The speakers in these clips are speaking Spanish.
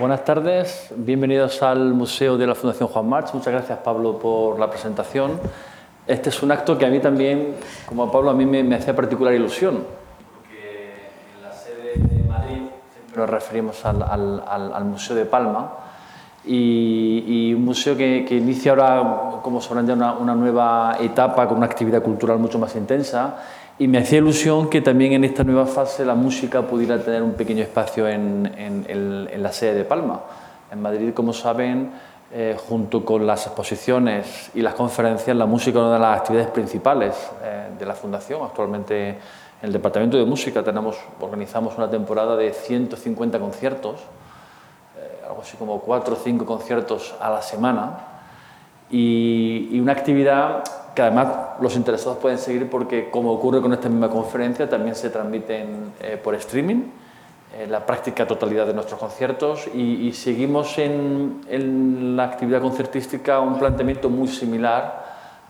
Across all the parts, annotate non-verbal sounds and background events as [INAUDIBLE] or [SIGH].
Buenas tardes, bienvenidos al Museo de la Fundación Juan March. Muchas gracias Pablo por la presentación. Este es un acto que a mí también, como a Pablo, a mí me, hacía particular ilusión, porque en la sede de Madrid siempre nos referimos al, Museo de Palma y, un museo que, inicia ahora, como sabrán ya, una nueva etapa con una actividad cultural mucho más intensa y me hacía ilusión que también en esta nueva fase la música pudiera tener un pequeño espacio en, en, la sede de Palma. En Madrid, como saben, eh, junto con las exposiciones y las conferencias, la música es una de las actividades principales eh, de la Fundación. Actualmente en el Departamento de Música tenemos, organizamos una temporada de 150 conciertos, eh, algo así como 4 o 5 conciertos a la semana, y, y una actividad que además los interesados pueden seguir porque, como ocurre con esta misma conferencia, también se transmiten eh, por streaming eh, la práctica totalidad de nuestros conciertos y, seguimos en, en, la actividad concertística un planteamiento muy similar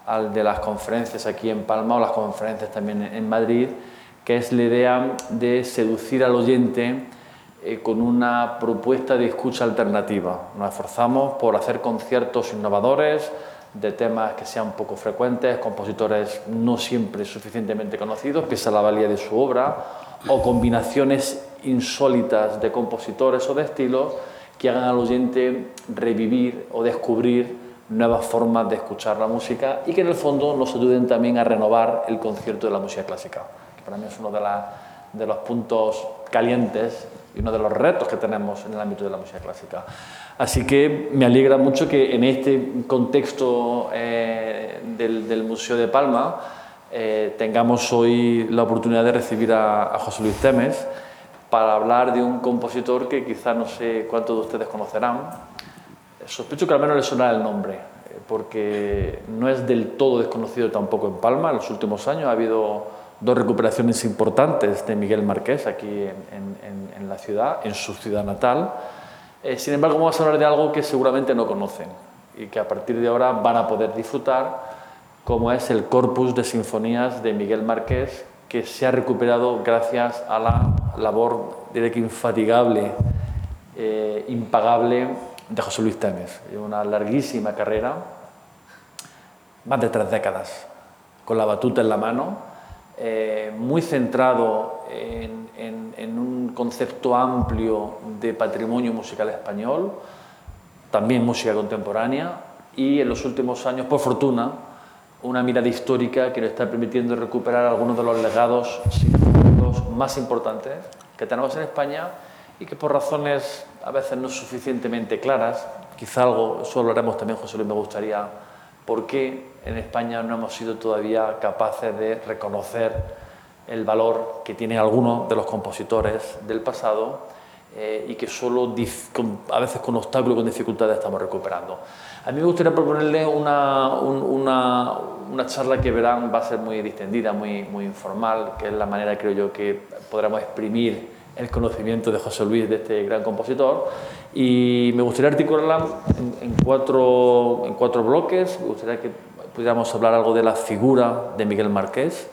al de las conferencias aquí en Palma o las conferencias también en Madrid, que es la idea de seducir al oyente eh, con una propuesta de escucha alternativa. Nos esforzamos por hacer conciertos innovadores, de temas que sean poco frecuentes, compositores no siempre suficientemente conocidos, pese a la valía de su obra, o combinaciones insólitas de compositores o de estilos que hagan al oyente revivir o descubrir nuevas formas de escuchar la música y que en el fondo nos ayuden también a renovar el concierto de la música clásica, que para mí es uno de los puntos calientes y uno de los retos que tenemos en el ámbito de la música clásica. Así que me alegra mucho que en este contexto eh, del, Museo de Palma eh, tengamos hoy la oportunidad de recibir a, José Luis Temes para hablar de un compositor que quizá no sé cuántos de ustedes conocerán. Sospecho que al menos les sonará el nombre, eh, porque no es del todo desconocido tampoco en Palma. En los últimos años ha habido dos recuperaciones importantes de Miguel Marqués aquí en, en la ciudad, en su ciudad natal. Eh, sin embargo, vamos a hablar de algo que seguramente no conocen y que a partir de ahora van a poder disfrutar, como es el corpus de sinfonías de Miguel Márquez, que se ha recuperado gracias a la labor, diré que infatigable, eh, impagable de José Luis Temes. Una larguísima carrera, más de tres décadas, con la batuta en la mano, eh, muy centrado en, un concepto amplio de patrimonio musical español, también música contemporánea, y en los últimos años, por fortuna, una mirada histórica que nos está permitiendo recuperar algunos de los legados más importantes que tenemos en España y que por razones a veces no suficientemente claras, quizá algo, eso lo haremos también, José Luis, me gustaría por qué en España no hemos sido todavía capaces de reconocer el valor que tienen algunos de los compositores del pasado eh, y que solo a veces con obstáculos, con dificultades estamos recuperando. A mí me gustaría proponerle una, una, una, charla que verán va a ser muy distendida, muy, muy informal, que es la manera, creo yo, que podremos exprimir el conocimiento de José Luis, de este gran compositor, y me gustaría articularla en, cuatro, en cuatro bloques. Me gustaría que pudiéramos hablar algo de la figura de Miguel Marqués,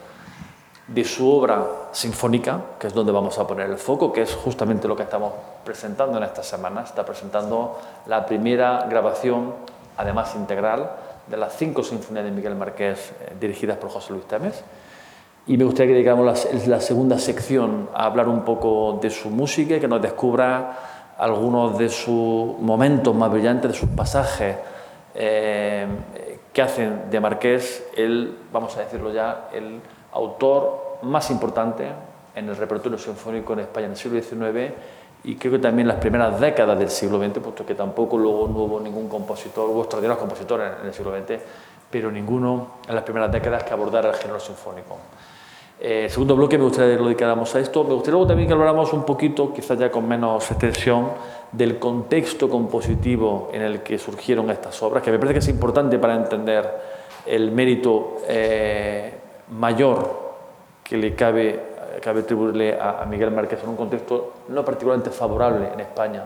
de su obra sinfónica, que es donde vamos a poner el foco, que es justamente lo que estamos presentando en esta semana. Está presentando la primera grabación, además integral, de las cinco sinfonías de Miguel Marqués eh, dirigidas por José Luis Temes. Y me gustaría que dedicáramos la, la segunda sección a hablar un poco de su música y que nos descubra algunos de sus momentos más brillantes, de sus pasajes eh, que hacen de Marqués el, vamos a decirlo ya, el autor más importante en el repertorio sinfónico en España en el siglo XIX y creo que también las primeras décadas del siglo XX, puesto que tampoco luego no hubo ningún compositor, hubo extraordinarios compositores en el siglo XX, pero ninguno en las primeras décadas que abordara el género sinfónico. Eh, segundo bloque me gustaría que lo dedicáramos a esto. Me gustaría luego también que habláramos un poquito, quizás ya con menos extensión, del contexto compositivo en el que surgieron estas obras, que me parece que es importante para entender el mérito eh, mayor que le cabe, cabe atribuirle a, Miguel Márquez en un contexto no particularmente favorable en España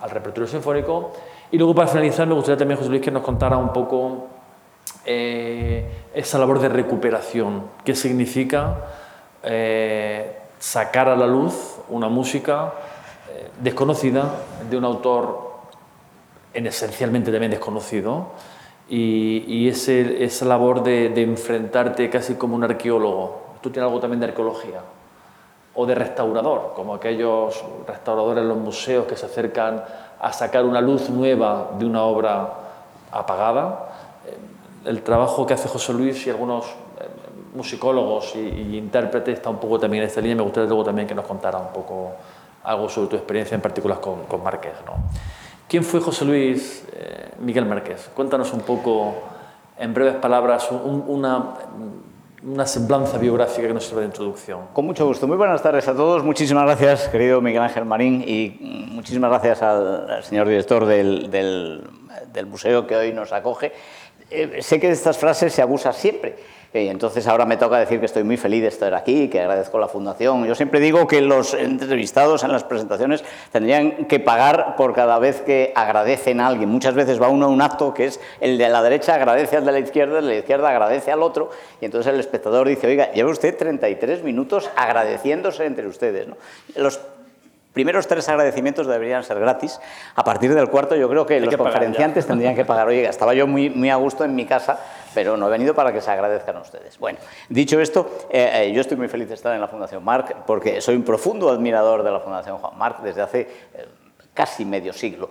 al repertorio sinfónico. Y luego para finalizar me gustaría también, José Luis, que nos contara un poco eh, esa labor de recuperación, qué significa eh, sacar a la luz una música desconocida, de un autor en esencialmente también desconocido, y, esa labor de, de, enfrentarte casi como un arqueólogo. Tú tienes algo también de arqueología o de restaurador, como aquellos restauradores en los museos que se acercan a sacar una luz nueva de una obra apagada. El trabajo que hace José Luis y algunos eh, musicólogos y, intérpretes está un poco también en esta línea. Me gustaría luego también que nos contara un poco algo sobre tu experiencia en particular con, con Márquez. ¿no? ¿Quién fue José Luis eh, Miguel Márquez? Cuéntanos un poco, en breves palabras, una, una semblanza biográfica que nos sirva de introducción. Con mucho gusto. Muy buenas tardes a todos. Muchísimas gracias, querido Miguel Ángel Marín, y muchísimas gracias al, señor director del, del, del, museo que hoy nos acoge. Eh, sé que de estas frases se abusa siempre y entonces ahora me toca decir que estoy muy feliz de estar aquí, que agradezco la Fundación. Yo siempre digo que los entrevistados en las presentaciones tendrían que pagar por cada vez que agradecen a alguien. Muchas veces va uno a un acto que es el de la derecha agradece al de la izquierda, el de la izquierda agradece al otro, y entonces el espectador dice, oiga, lleva usted 33 minutos agradeciéndose entre ustedes. ¿no? Los primeros tres agradecimientos deberían ser gratis. A partir del cuarto yo creo que los conferenciantes tendrían que pagar. Oye, estaba yo muy, muy a gusto en mi casa, pero no he venido para que se agradezcan a ustedes. Bueno, dicho esto, eh, eh, yo estoy muy feliz de estar en la Fundación Marc porque soy un profundo admirador de la Fundación Juan Marc desde hace... Eh, casi medio siglo.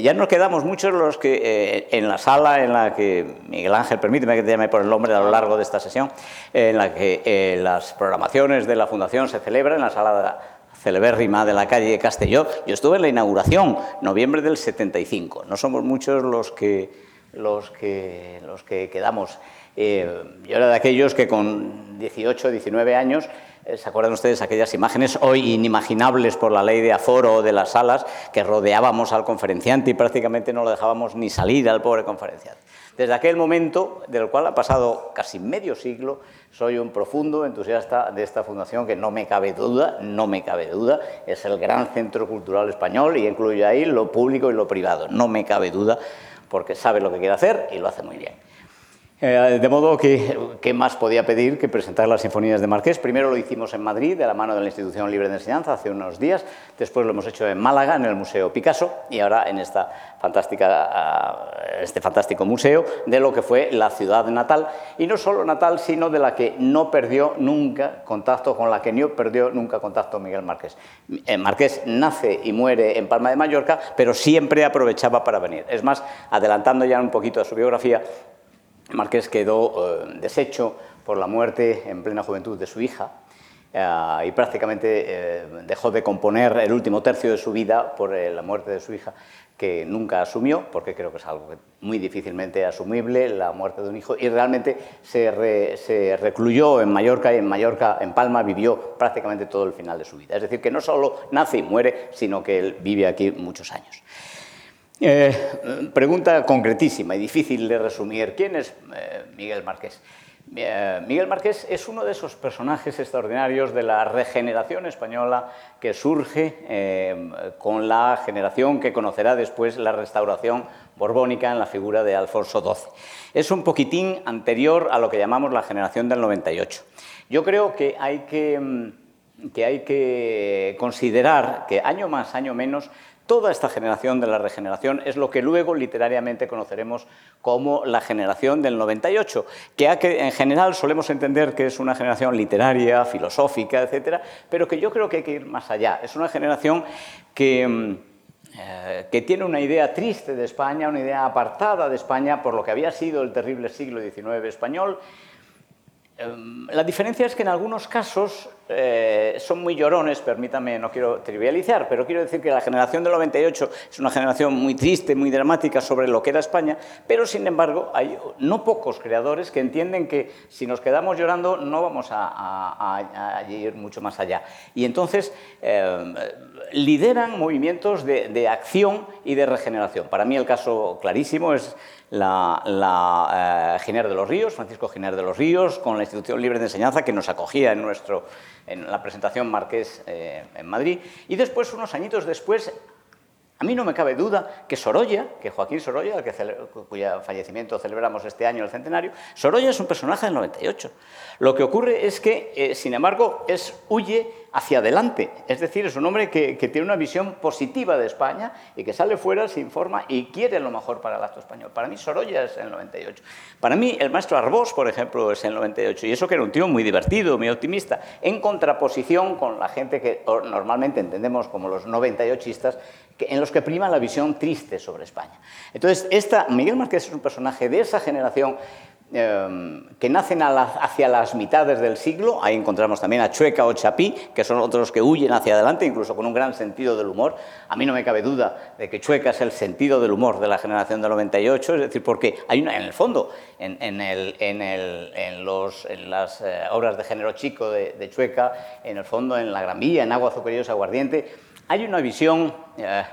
ya nos quedamos muchos los que en la sala en la que Miguel Ángel, permíteme que te llame por el nombre a lo largo de esta sesión, en la que las programaciones de la Fundación se celebran en la sala de la celebérrima de la calle Castelló. Yo estuve en la inauguración, noviembre del 75. No somos muchos los que, los que, los que quedamos. Eh, yo era de aquellos que con 18, 19 años eh, ¿Se acuerdan ustedes aquellas imágenes hoy inimaginables por la ley de aforo de las salas que rodeábamos al conferenciante y prácticamente no lo dejábamos ni salir al pobre conferenciante? Desde aquel momento, del cual ha pasado casi medio siglo, soy un profundo entusiasta de esta fundación que no me cabe duda, no me cabe duda, es el gran centro cultural español y incluye ahí lo público y lo privado, no me cabe duda, porque sabe lo que quiere hacer y lo hace muy bien. Eh, de modo que, ¿qué más podía pedir que presentar las sinfonías de Marqués? Primero lo hicimos en Madrid, de la mano de la Institución Libre de Enseñanza, hace unos días. Después lo hemos hecho en Málaga, en el Museo Picasso, y ahora en esta ah, este fantástico museo de lo que fue la ciudad natal. Y no solo natal, sino de la que no perdió nunca contacto, con la que no perdió nunca contacto Miguel Marqués. Eh, Marqués nace y muere en Palma de Mallorca, pero siempre aprovechaba para venir. Es más, adelantando ya un poquito a su biografía, Marqués quedó eh, deshecho por la muerte en plena juventud de su hija eh, y prácticamente eh, dejó de componer el último tercio de su vida por la muerte de su hija, que nunca asumió, porque creo que es algo muy difícilmente asumible, la muerte de un hijo, y realmente se, se, recluyó en Mallorca y en Mallorca, en Palma, vivió prácticamente todo el final de su vida. Es decir, que no solo nace y muere, sino que él vive aquí muchos años. Eh, pregunta concretísima y difícil de resumir. ¿Quién es eh, Miguel Márquez? Eh, Miguel Márquez es uno de esos personajes extraordinarios de la regeneración española que surge con la generación que conocerá después la restauración borbónica en la figura de Alfonso XII. Es un poquitín anterior a lo que llamamos la generación del 98. Yo creo que mm, que, hay que considerar que año más, año menos, Toda esta generación de la regeneración es lo que luego literariamente conoceremos como la generación del 98, que en general solemos entender que es una generación literaria, filosófica, etcétera, pero que yo creo que hay que ir más allá. Es una generación que, mm, eh, que tiene una idea triste de España, una idea apartada de España por lo que había sido el terrible siglo XIX español la diferencia es que en algunos casos eh, son muy llorones, permítame, no quiero trivializar, pero quiero decir que la generación del 98 es una generación muy triste, muy dramática sobre lo que era España, pero sin embargo hay no pocos creadores que entienden que si nos quedamos llorando no vamos a, ir mucho más allá. Y entonces em, lideran movimientos de acción y de regeneración. Para mí el caso clarísimo es la, la eh, de los Ríos, Francisco Giner de los Ríos, con la Institución Libre de Enseñanza que nos acogía en, nuestro, en la presentación Marqués eh, en Madrid. Y después, unos añitos después, A mí no me cabe duda que Sorolla, que Joaquín Sorolla, que cuyo fallecimiento celebramos este año, el centenario, Sorolla es un personaje del 98. Lo que ocurre es que, eh, sin embargo, es, huye hacia adelante. Es decir, es un hombre que, tiene una visión positiva de España y que sale fuera, se informa y quiere lo mejor para el acto español. Para mí Sorolla es el 98. Para mí el maestro Arbós, por ejemplo, es el 98. Y eso que era un tío muy divertido, muy optimista, en contraposición con la gente que normalmente entendemos como los 98istas, en los que prima la visión triste sobre España. Entonces, esta, Miguel Marqués es un personaje de esa generación Em, que nacen hacia las mitades del siglo. Ahí encontramos también a Chueca o Chapí, que son otros que huyen hacia adelante, incluso con un gran sentido del humor. A mí no me cabe duda de que Chueca es el sentido del humor de la generación del 98, es decir, porque hay una, en el fondo, en, en, el, en, el, en los, las eh, obras de género chico de, Chueca, en el fondo, en La Gran Vía, en Agua Azucariosa Aguardiente, hay una visión... Eh,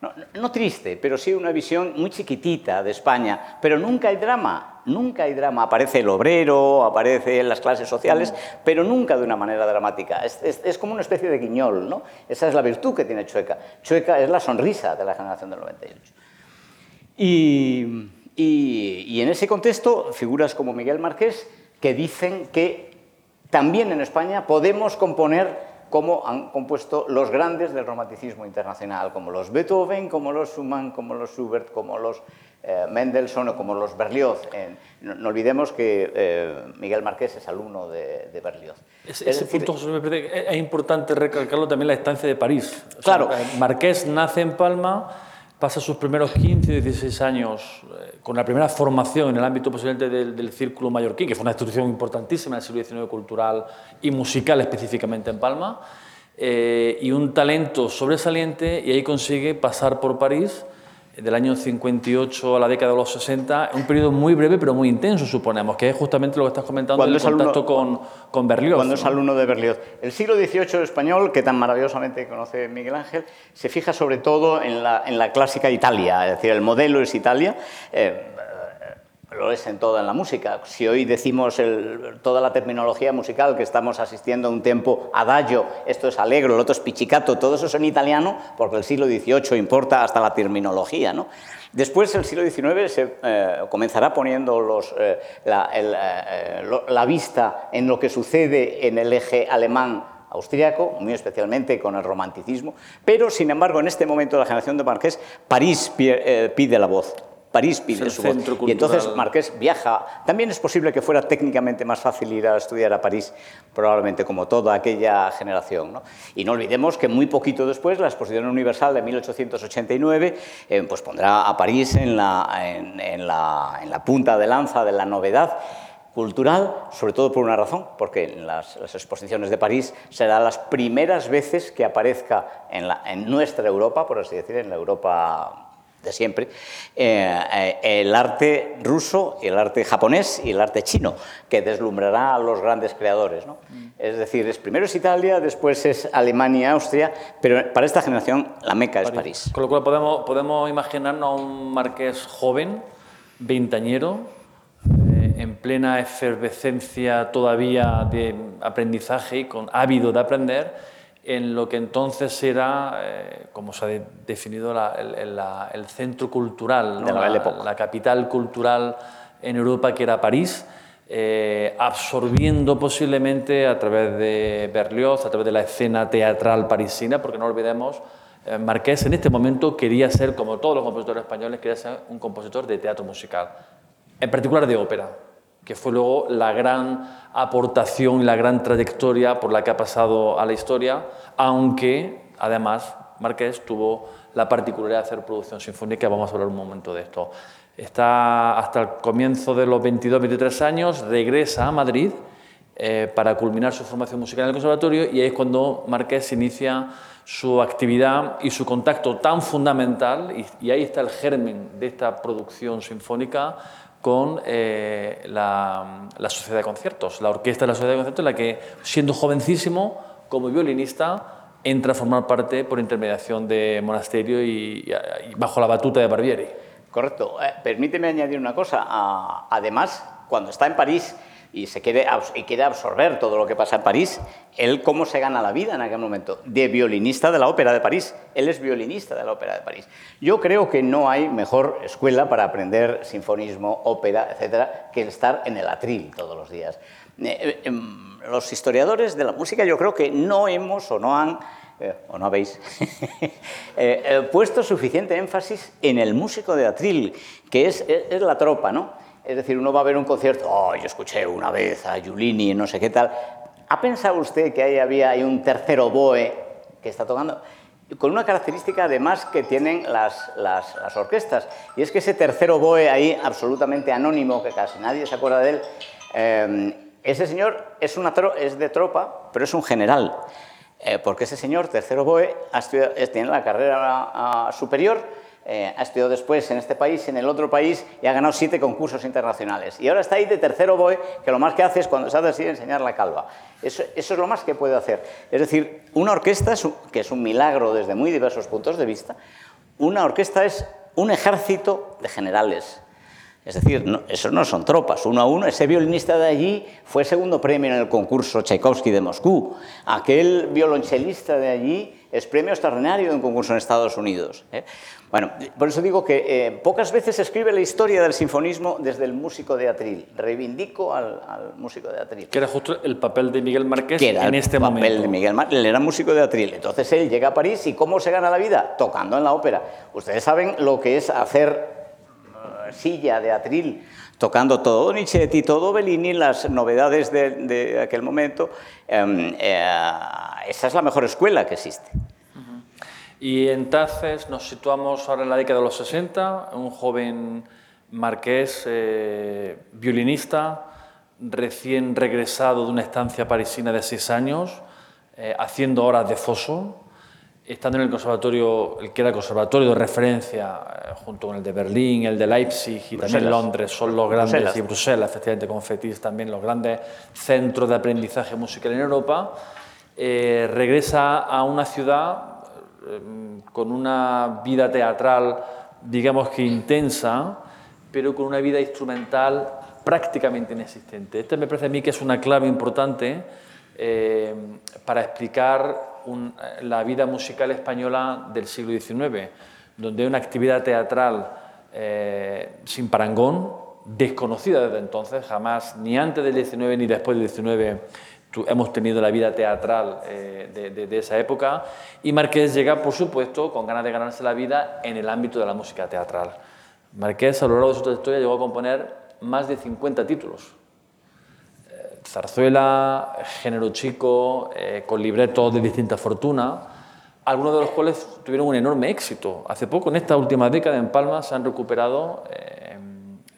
no, triste, pero sí una visión muy chiquitita de España, pero nunca hay drama, nunca hay drama. Aparece el obrero, aparece las clases sociales, pero nunca de una manera dramática. Es, como una especie de guiñol, ¿no? Esa es la virtud que tiene Chueca. Chueca es la sonrisa de la generación del 98. Y, y en ese contexto, figuras como Miguel Marqués, que dicen que también en España podemos componer como han compuesto los grandes del romanticismo internacional, como los Beethoven, como los Schumann, como los Schubert, como los eh, Mendelssohn o como los Berlioz. no, olvidemos que eh, Miguel Marqués es alumno de, Berlioz. Es, ese punto es importante recalcarlo también la estancia de París. claro. Marqués nace en Palma pasa sus primeros 15, 16 años eh, con la primera formación en el ámbito posiblemente del, Círculo Mallorquín, que fue una institución importantísima en el siglo XIX cultural y musical específicamente en Palma, eh, y un talento sobresaliente, y ahí consigue pasar por París del año 58 a la década de los 60, un periodo muy breve pero muy intenso, suponemos, que es justamente lo que estás comentando, el contacto con, con Berlioz. Cuando es alumno de Berlioz. El siglo XVIII español, que tan maravillosamente conoce Miguel Ángel, se fija sobre todo en la, en la clásica Italia, es decir, el modelo es Italia. Eh, lo es en toda la música. Si hoy decimos toda la terminología musical que estamos asistiendo a un tiempo adagio, esto es alegro, el otro es pizzicato, todo eso es en italiano porque el siglo XVIII importa hasta la terminología. ¿no? Después, el siglo XIX se eh, comenzará poniendo los, eh, la, eh, la vista en lo que sucede en el eje alemán austriaco, muy especialmente con el romanticismo, pero sin embargo en este momento de la generación de Marqués, París pide la voz. París pide su voz. Y entonces Marqués viaja. También es posible que fuera técnicamente más fácil ir a estudiar a París, probablemente como toda aquella generación. ¿no? Y no olvidemos que muy poquito después, la Exposición Universal de 1889 eh, pues pondrá a París en la, en, la, en la punta de lanza de la novedad cultural, sobre todo por una razón, porque en las, exposiciones de París serán las primeras veces que aparezca en, la, en nuestra Europa, por así decir, en la Europa de siempre, eh, eh, el arte ruso, el arte japonés y el arte chino, que deslumbrará a los grandes creadores. ¿no? Es decir, es, primero es Italia, después es Alemania, Austria, pero para esta generación la meca es París. Con lo cual podemos, podemos imaginarnos a un marqués joven, veintañero, eh, en plena efervescencia todavía de aprendizaje y con ávido de aprender, en lo que entonces era, eh, como se ha definido, el, centro cultural, la, capital cultural en Europa, que era París, eh, absorbiendo posiblemente a través de Berlioz, a través de la escena teatral parisina, porque no olvidemos, eh, Marqués en este momento quería ser, como todos los compositores españoles, quería ser un compositor de teatro musical, en particular de ópera que fue luego la gran aportación y la gran trayectoria por la que ha pasado a la historia, aunque además Márquez tuvo la particularidad de hacer producción sinfónica, vamos a hablar un momento de esto. Está hasta el comienzo de los 22-23 años, regresa a Madrid eh, para culminar su formación musical en el conservatorio y ahí es cuando Márquez inicia su actividad y su contacto tan fundamental, y, y ahí está el germen de esta producción sinfónica, con eh, la, Sociedad de Conciertos, la orquesta de la Sociedad de Conciertos, en la que, siendo jovencísimo, como violinista, entra a formar parte por intermediación de Monasterio y, bajo la batuta de Barbieri. Correcto. Eh, permíteme añadir una cosa. además, cuando está en París, y, se quiere, y absorber todo lo que pasa en París. Él, ¿cómo se gana la vida en aquel momento? De violinista de la Ópera de París. Él es violinista de la Ópera de París. Yo creo que no hay mejor escuela para aprender sinfonismo, ópera, etcétera, que estar en el atril todos los días. Eh, eh, em, los historiadores de la música yo creo que no hemos o no han eh, o no habéis, [LAUGHS] puesto suficiente énfasis en el músico de atril, que es, es, la tropa, ¿no? Es decir, uno va a ver un concierto, oh, yo escuché una vez a Giulini, no sé qué tal. ¿Ha pensado usted que ahí había un tercero boe que está tocando? Con una característica además que tienen las, las, orquestas, y es que ese tercero boe ahí, absolutamente anónimo, que casi nadie se acuerda de él, ese señor es, una es de tropa, pero es un general, eh, porque ese señor, tercero Boe, ha tiene la carrera superior, eh, ha estudiado después en este país, en el otro país, y ha ganado siete concursos internacionales. Y ahora está ahí de tercero Boe, que lo más que hace es cuando se ha decidido enseñar la calva. Eso, eso, es lo más que puede hacer. Es decir, una orquesta, que es un milagro desde muy diversos puntos de vista, una orquesta es un ejército de generales, es decir, no, esos no son tropas, uno a uno. Ese violinista de allí fue segundo premio en el concurso Tchaikovsky de Moscú. Aquel violonchelista de allí es premio extraordinario en un concurso en Estados Unidos. ¿eh? Bueno, por eso digo que eh, pocas veces se escribe la historia del sinfonismo desde el músico de atril. Reivindico al, músico de atril. Que era justo el papel de Miguel Márquez en este momento. el papel de Miguel Márquez. Él era músico de atril. Entonces él llega a París y ¿cómo se gana la vida? Tocando en la ópera. Ustedes saben lo que es hacer silla de atril, tocando todo Donizetti, todo Bellini, las novedades de, aquel momento. Em, eh, esa es la mejor escuela que existe. Y entonces nos situamos ahora en la década de los 60, un joven marqués, eh, violinista, recién regresado de una estancia parisina de seis años, eh, haciendo horas de foso, estando en el conservatorio, el que era el conservatorio de referencia, eh, junto con el de Berlín, el de Leipzig y también Londres, son los grandes, y Bruselas, efectivamente, con Fetis también, los grandes centros de aprendizaje musical en Europa, eh, regresa a una ciudad eh, con una vida teatral, digamos que intensa, pero con una vida instrumental prácticamente inexistente. Este me parece a mí que es una clave importante para explicar la vida musical española del siglo XIX, donde hay una actividad teatral eh, sin parangón, desconocida desde entonces, jamás, ni antes del XIX ni después del XIX, hemos tenido la vida teatral eh, de, esa época, y Marqués llega, por supuesto, con ganas de ganarse la vida en el ámbito de la música teatral. Marqués, a lo largo de su trayectoria, llegó a componer más de 50 títulos zarzuela, género chico, eh, con libretos de distinta fortuna, algunos de los cuales tuvieron un enorme éxito. Hace poco, en esta última década, en Palma, se han recuperado eh,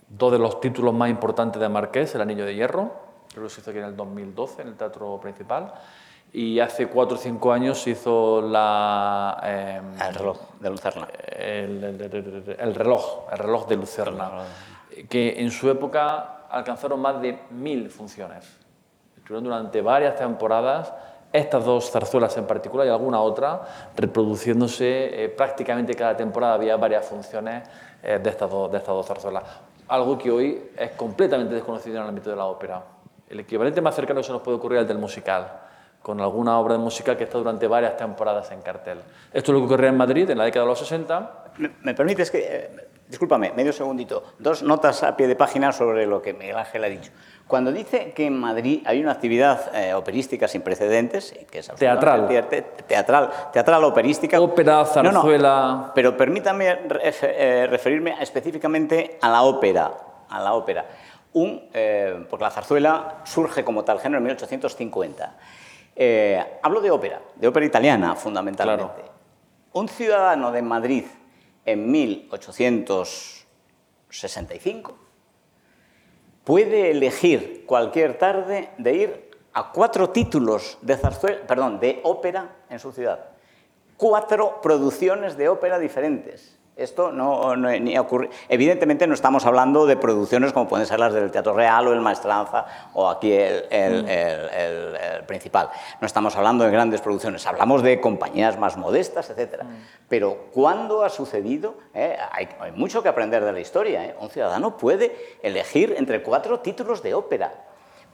dos de los títulos más importantes de Marqués, El Anillo de Hierro, creo que se hizo aquí en el 2012, en el Teatro Principal, y hace cuatro o cinco años se hizo la... Eh, el reloj de Lucerna. El, reloj, el reloj de Lucerna, que en su época alcanzaron más de mil funciones durante varias temporadas estas dos zarzuelas en particular y alguna otra reproduciéndose eh, prácticamente cada temporada había varias funciones eh, de, estas dos, de estas dos zarzuelas. Algo que hoy es completamente desconocido en el ámbito de la ópera. El equivalente más cercano se nos puede ocurrir es el del musical, con alguna obra de musical que está durante varias temporadas en cartel. Esto es lo que ocurría en Madrid en la década de los 60. ¿Me, me permites que, eh, discúlpame, medio segundito, dos notas a pie de página sobre lo que Miguel Ángel ha dicho. Cuando dice que en Madrid hay una actividad eh, operística sin precedentes, que es teatral. teatral, teatral operística. Ópera, zarzuela. pero permítame eh, referirme específicamente a la ópera. A la ópera. Un, eh, porque la zarzuela surge como tal género en 1850. hablo de ópera, de ópera italiana fundamentalmente. Un ciudadano de Madrid en 1865 puede elegir cualquier tarde de ir a cuatro títulos de perdón, de ópera en su ciudad. Cuatro producciones de ópera diferentes. Esto no, ni ocurre. Evidentemente no estamos hablando de producciones como pueden ser las del Teatro Real o el Maestranza o aquí el, mm. principal. No estamos hablando de grandes producciones, hablamos de compañías más modestas, etc. Mm. Pero ¿cuándo ha sucedido? Eh, hay, mucho que aprender de la historia. ¿eh? Un ciudadano puede elegir entre cuatro títulos de ópera.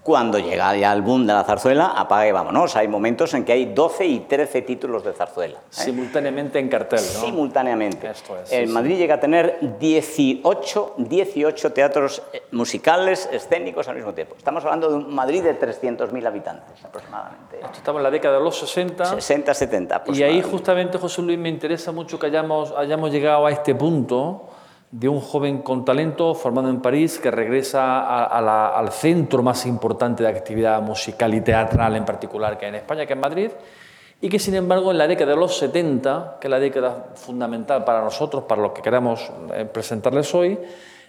Cuando llega ya el boom de la zarzuela, apaga y vámonos. Hay momentos en que hay 12 y 13 títulos de zarzuela. ¿eh? Simultáneamente en cartel, ¿no? Simultáneamente. Esto es, en sí, Madrid llega a tener 18, 18 teatros eh, musicales, escénicos al mismo tiempo. Estamos hablando de un Madrid de 300.000 habitantes aproximadamente. Esto estaba en la década de los 60. 60, 70 Y ahí justamente, José Luis, me interesa mucho que hayamos, hayamos llegado a este punto de un joven con talento formado en París que regresa al centro más importante de actividad musical y teatral en particular que hay en España, que es Madrid, y que sin embargo en la década de los 70, que es la década fundamental para nosotros, para lo que queramos eh, presentarles hoy,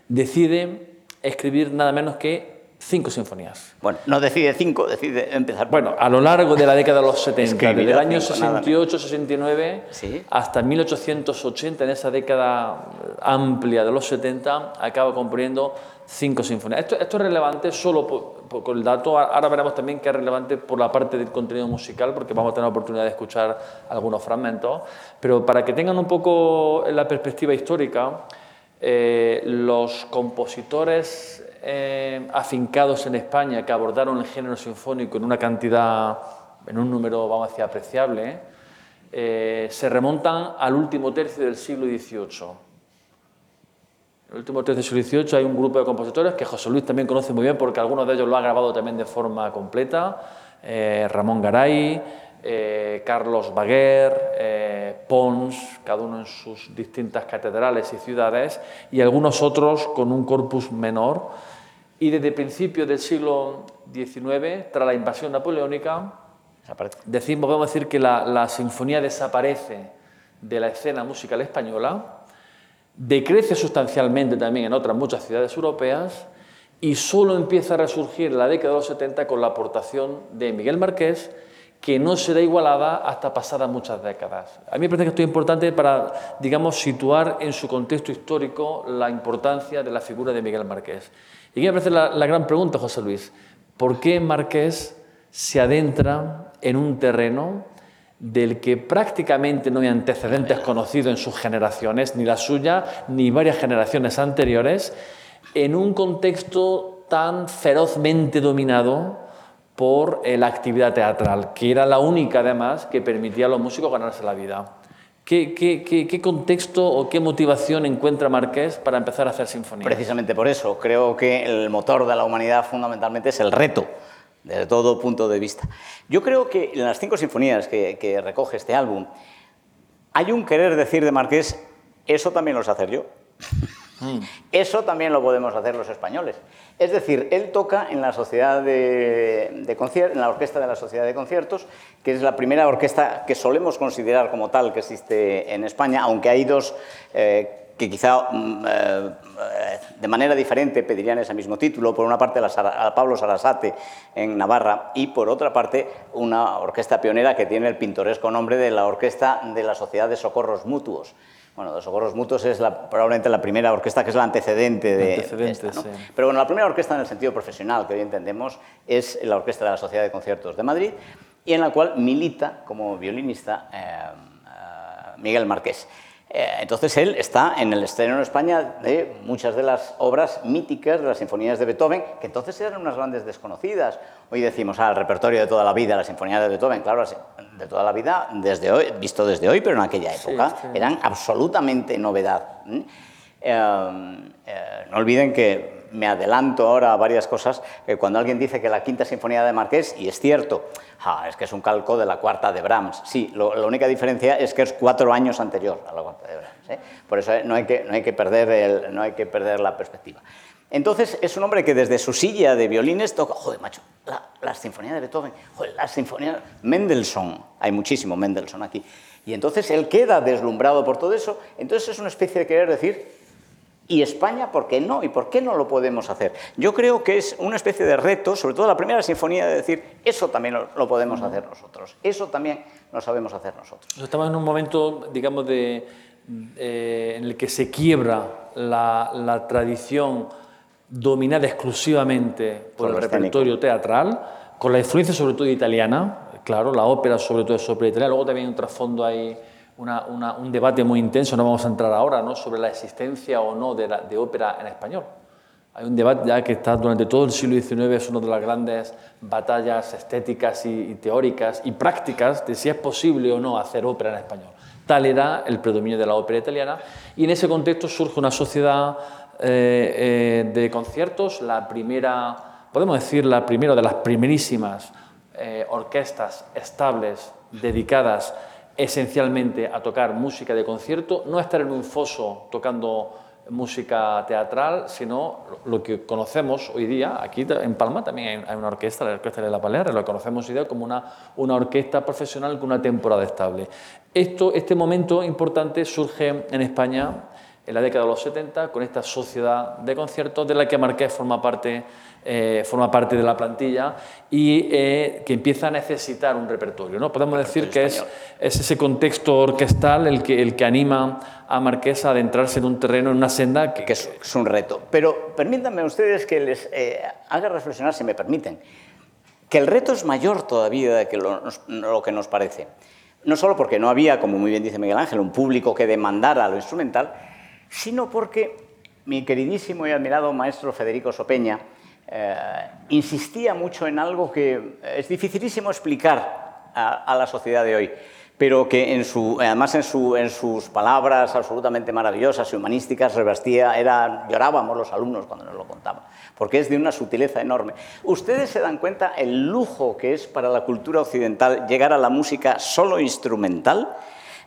decide escribir nada menos que cinco sinfonías. Bueno, no decide 5, decide empezar. Bueno, a lo largo de la década de los 70, Escribirá desde el año cinco, nada 68, 69 Sí. hasta 1880, en esa década amplia de los 70, acaba componiendo cinco sinfonías. Esto, esto es relevante solo por, por- con el dato, ahora veremos también que es relevante por la parte del contenido musical, porque vamos a tener la oportunidad de escuchar algunos fragmentos, pero para que tengan un poco la perspectiva histórica, eh, los compositores eh, afincados en España que abordaron el género sinfónico en una cantidad, en un número, vamos a decir, apreciable, eh, se remontan al último tercio del siglo XVIII. En el último tercio del siglo XVIII hay un grupo de compositores que José Luis también conoce muy bien porque algunos de ellos lo ha grabado también de forma completa. eh, Ramón Garay, eh, Carlos Baguer, eh, Pons, cada uno en sus distintas catedrales y ciudades, y algunos otros con un corpus menor. Y desde principios del siglo XIX, tras la invasión napoleónica, decimos, podemos decir que la, la sinfonía desaparece de la escena musical española, decrece sustancialmente también en otras muchas ciudades europeas y solo empieza a resurgir en la década de los 70 con la aportación de Miguel Marqués, que no será igualada hasta pasadas muchas décadas. A mí me parece que esto es importante para, digamos, situar en su contexto histórico la importancia de la figura de Miguel Marqués. Y aquí me parece la, la gran pregunta, José Luis, ¿por qué Marqués se adentra en un terreno del que prácticamente no hay antecedentes conocidos en sus generaciones, ni la suya, ni varias generaciones anteriores, en un contexto tan ferozmente dominado por la actividad teatral, que era la única además que permitía a los músicos ganarse la vida. ¿Qué, qué- qué- qué contexto o qué motivación encuentra Marqués para empezar a hacer sinfonías? Precisamente por eso, creo que el motor de la humanidad fundamentalmente es el reto, desde todo punto de vista. Yo creo que en las cinco sinfonías que, que recoge este álbum, hay un querer decir de Marqués, eso también lo sé hacer yo. Eso también lo podemos hacer los españoles. Es decir, él toca en la orquesta de la Sociedad de Conciertos, que es la primera orquesta que solemos considerar como tal que existe en España, aunque hay dos eh, que quizá mm, eh, eh, de manera diferente pedirían ese mismo título. Por una parte, la Pablo Sarasate en Navarra y por otra parte, una orquesta pionera que tiene el pintoresco nombre de la Orquesta de la Sociedad de Socorros Mutuos. Bueno, de Socorros Mutuos es la- probablemente la primera orquesta que es la antecedente de, esta, ¿no? sí. Pero bueno, la primera orquesta en el sentido profesional que hoy entendemos es la Orquesta de la Sociedad de Conciertos de Madrid y en la cual milita como violinista eh, eh, Miguel Marqués. Eh, entonces él está en el estreno en España de muchas de las obras míticas de las sinfonías de Beethoven, que entonces eran unas grandes desconocidas. Hoy decimos, ah, el repertorio de toda la vida, la sinfonía de Beethoven, claro, de toda la vida, desde hoy, visto desde hoy, pero en aquella época sí. eran absolutamente novedad. Eh, eh, no olviden que me adelanto ahora a varias cosas. que cuando alguien dice que la quinta sinfonía de Marqués, y es cierto, es que es un calco de la cuarta de Brahms. Sí, lo- la única diferencia es que es cuatro años anterior a la cuarta de Brahms. ¿eh? Por eso eh, no hay que, no hay que, perder, no hay que perder la perspectiva. Entonces es un hombre que desde su silla de violines toca, joder, macho, la, la sinfonía de Beethoven, joder, la sinfonía Mendelssohn, hay muchísimo Mendelssohn aquí. Y entonces él queda deslumbrado por todo eso, entonces es una especie de querer decir, ¿y España por qué no? ¿Y por qué no lo podemos hacer? Yo creo que es una especie de reto, sobre todo la primera sinfonía, de decir, eso también lo, lo podemos hacer nosotros, eso también lo sabemos hacer nosotros. Estamos en un momento, digamos, de, eh, en el que se quiebra la, la tradición dominada exclusivamente por, Por el escénico. repertorio teatral, con la influencia sobre todo italiana, claro, la ópera sobre todo es sobre italiana, luego también hay un trasfondo ahí, una- una- un debate muy intenso, no vamos a entrar ahora, ¿no? sobre la existencia o no de, la- de ópera en español. hay un debate ya que está durante todo el siglo XIX, es una de las grandes batallas estéticas y, teóricas y prácticas de si es posible o no hacer ópera en español. Tal era el predominio de la ópera italiana y en ese contexto surge una sociedad eh, eh, de conciertos, la primera, podemos decir, la primera de las primerísimas eh, orquestas estables dedicadas esencialmente a tocar música de concierto, no estar en un foso tocando música teatral, sino lo que conocemos hoy día, aquí en Palma también hay una orquesta, la Orquesta de la Palera, lo conocemos hoy día como una, una orquesta profesional con una temporada estable. Esto, este momento importante surge en España en la década de los 70 con esta sociedad de conciertos de la que Marqués forma parte eh, forma parte de la plantilla y eh, que empieza a necesitar un repertorio. ¿no? Podemos decir que es, ese contexto orquestal el que, el que anima a Marqués a adentrarse en un terreno, en una senda que, es, un reto. Pero permítanme ustedes que les eh, haga reflexionar, si me permiten, que el reto es mayor todavía de que lo, lo que nos parece. No solo porque no había, como muy bien dice Miguel Ángel, un público que demandara lo instrumental, sino porque mi queridísimo y admirado maestro Federico Sopeña, eh, insistía mucho en algo que es dificilísimo explicar a, la sociedad de hoy, pero que en además en, sus palabras absolutamente maravillosas y humanísticas revestía, era, llorábamos los alumnos cuando nos lo contaban, porque es de una sutileza enorme. Ustedes se dan cuenta el lujo que es para la cultura occidental llegar a la música solo instrumental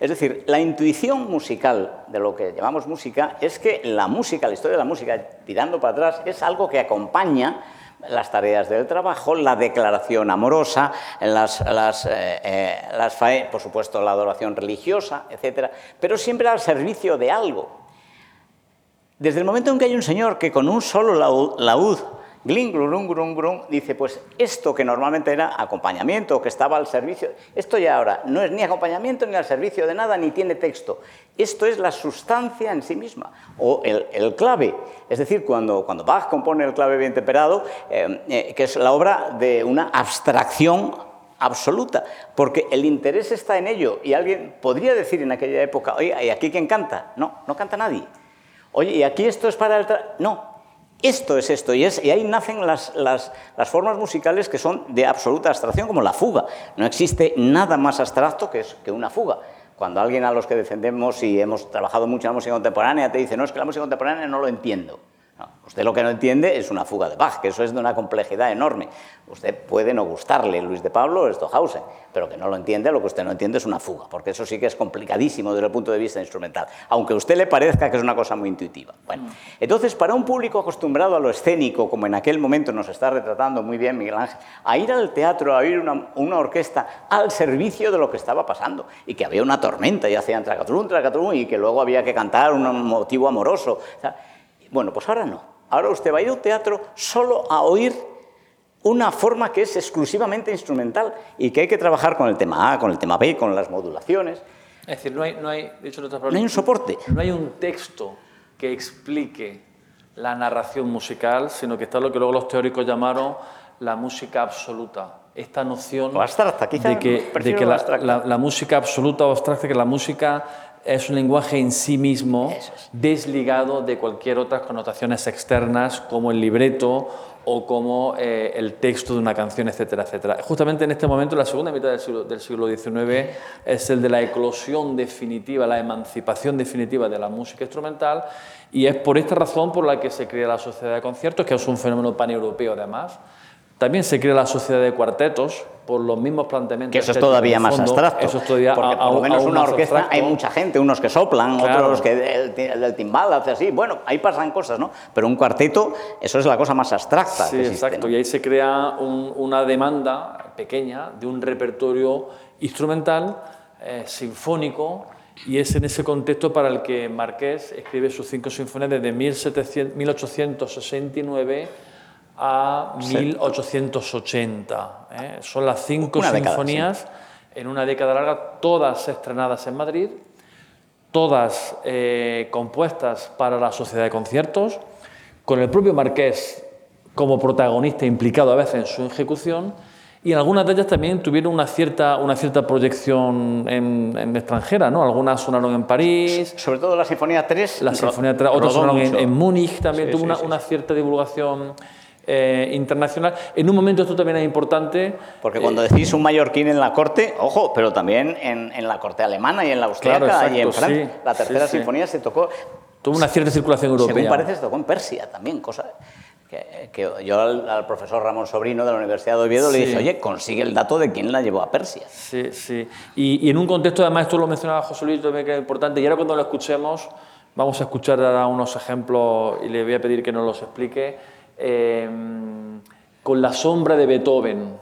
es decir, la intuición musical de lo que llamamos música es que la música, la historia de la música, tirando para atrás, es algo que acompaña las tareas del trabajo, la declaración amorosa, las, eh, eh, por supuesto la adoración religiosa, etc. Pero siempre al servicio de algo. Desde el momento en que hay un señor que con un solo laúd Gling, dice, pues esto que normalmente era acompañamiento, que estaba al servicio, esto ya ahora no es ni acompañamiento ni al servicio de nada, ni tiene texto. Esto es la sustancia en sí misma, o el, clave. Es decir, cuando, cuando Bach compone el clave bien temperado, eh, eh, que es la obra de una abstracción absoluta, porque el interés está en ello. Y alguien podría decir en aquella época, oye, ¿y aquí quién canta? No, no canta nadie. Oye, ¿y aquí esto es para el... No, esto es esto, y, es, y ahí nacen las, las, formas musicales que son de absoluta abstracción, como la fuga. No existe nada más abstracto que, que una fuga. Cuando alguien a los que defendemos y hemos trabajado mucho en la música contemporánea te dice, no, es que la música contemporánea no lo entiendo. Usted lo que no entiende es una fuga de Bach, que eso es de una complejidad enorme. Usted puede no gustarle Luis de Pablo o Stohausen, pero que no lo entiende, lo que usted no entiende es una fuga, porque eso sí que es complicadísimo desde el punto de vista instrumental, aunque a usted le parezca que es una cosa muy intuitiva. Bueno, entonces, para un público acostumbrado a lo escénico, como en aquel momento nos está retratando muy bien Miguel Ángel, a ir al teatro, a oír una, una orquesta al servicio de lo que estaba pasando, y que había una tormenta y hacían tracatrum, tracatrum, y que luego había que cantar un motivo amoroso. Bueno, pues ahora no. Ahora usted va a ir a un teatro solo a oír una forma que es exclusivamente instrumental y que hay que trabajar con el tema A, con el tema B, con las modulaciones. Es decir, no hay, no hay, no hay un soporte. No hay un texto que explique la narración musical, sino que está lo que luego los teóricos llamaron la música absoluta. Esta noción abstracta, quizá de que, de que la, la, música absoluta o abstracta, que la música es un lenguaje en sí mismo, desligado de cualquier otras connotaciones externas como el libreto o como eh, el texto de una canción, etcétera, etcétera. Justamente en este momento, la segunda mitad del siglo, del siglo XIX, es el de la eclosión definitiva, la emancipación definitiva de la música instrumental, y es por esta razón por la que se crea la Sociedad de Conciertos, que es un fenómeno paneuropeo además, también se crea la sociedad de cuartetos por los mismos planteamientos. Que eso es todavía más abstracto. Eso es todavía porque por lo menos una orquesta hay mucha gente, unos que soplan, otros que el, timbal hace así. Bueno, ahí pasan cosas, ¿no? Pero un cuarteto, eso es la cosa más abstracta. Sí, exacto. Y ahí se crea una demanda pequeña de un repertorio instrumental, eh, sinfónico, y es en ese contexto para el que Marqués escribe sus cinco sinfonías desde 1869 a 1880. ¿eh? Son las cinco sinfonías en una década larga, todas estrenadas en Madrid, todas eh, compuestas para la Sociedad de Conciertos, con el propio Marqués como protagonista implicado a veces en su ejecución y algunas de ellas también tuvieron una cierta, una cierta proyección en, extranjera, ¿no? Algunas sonaron en París. Sobre todo la Sinfonía 3. La Sinfonía 3, otras sonaron en, Múnich, también tuvo una, una, cierta divulgación eh, internacional. En un momento esto también es importante. Porque cuando decís un mallorquín en la corte, ojo, pero también en, en la corte alemana y en la austríaca y en Francia, la tercera sinfonía se tocó. Tuvo una cierta circulación europea. Según parece, se tocó en Persia también, cosa que, yo al, profesor Ramón Sobrino de la Universidad de Oviedo le dije, oye, consigue el dato de quién la llevó a Persia. Sí, sí. Y, en un contexto, además, esto lo mencionaba José Luis, también que es importante, y ahora cuando lo escuchemos, vamos a escuchar ahora unos ejemplos y le voy a pedir que nos los explique. Em, con la sombra de Beethoven,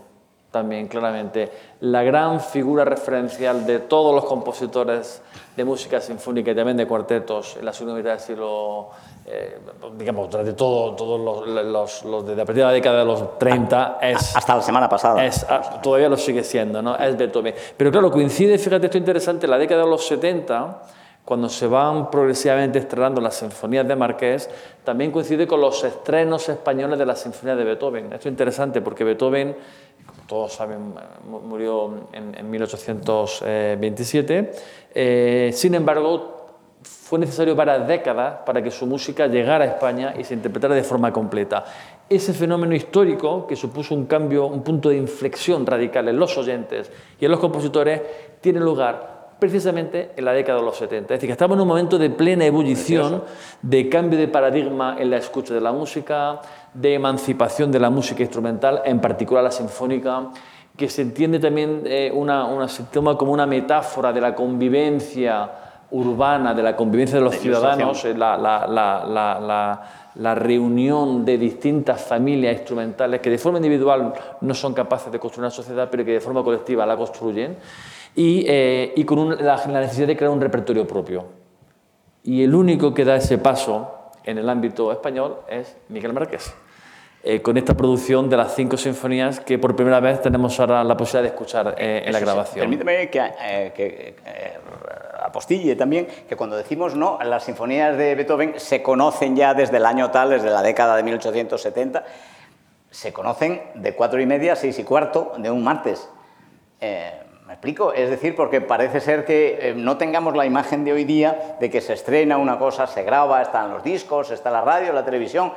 también claramente, la gran figura referencial de todos los compositores de música sinfónica y también de cuartetos en la segunda mitad del siglo eh, digamos, durante todo, todos los, los, desde a partir de la década de los 30 es... Hasta la semana pasada. Es, ah, todavía lo sigue siendo, ¿no? Es Beethoven. Pero claro, coincide, fíjate esto interesante, la década de los 70, cuando se van progresivamente estrenando las sinfonías de Marqués, también coincide con los estrenos españoles de las sinfonías de Beethoven. Esto es interesante porque Beethoven, como todos saben, murió en, 1827. Eh, sin embargo, fue necesario varias décadas para que su música llegara a España y se interpretara de forma completa. Ese fenómeno histórico, que supuso un cambio, un punto de inflexión radical en los oyentes y en los compositores, tiene lugar precisamente en la década de los 70. Es decir, que estamos en un momento de plena ebullición, de cambio de paradigma en la escucha de la música, de emancipación de la música instrumental, en particular la sinfónica, que se entiende también eh, una, una, se toma como una metáfora de la convivencia urbana, de la convivencia de los ciudadanos, eh, la, la, la, la, reunión de distintas familias instrumentales que de forma individual no son capaces de construir una sociedad, pero que de forma colectiva la construyen, y, eh, y con la, necesidad de crear un repertorio propio. Y el único que da ese paso en el ámbito español es Miguel Márquez. Eh, con esta producción de las cinco sinfonías que por primera vez tenemos ahora la posibilidad de escuchar en la grabación. permíteme que, que apostille también que cuando decimos no, las sinfonías de Beethoven se conocen ya desde el año tal, desde la década de 1870, se conocen de cuatro y media a seis y cuarto de un martes. Eh, ¿Me explico? Es decir, porque parece ser que eh, no tengamos la imagen de hoy día de que se estrena una cosa, se graba, están los discos, está la radio, la televisión.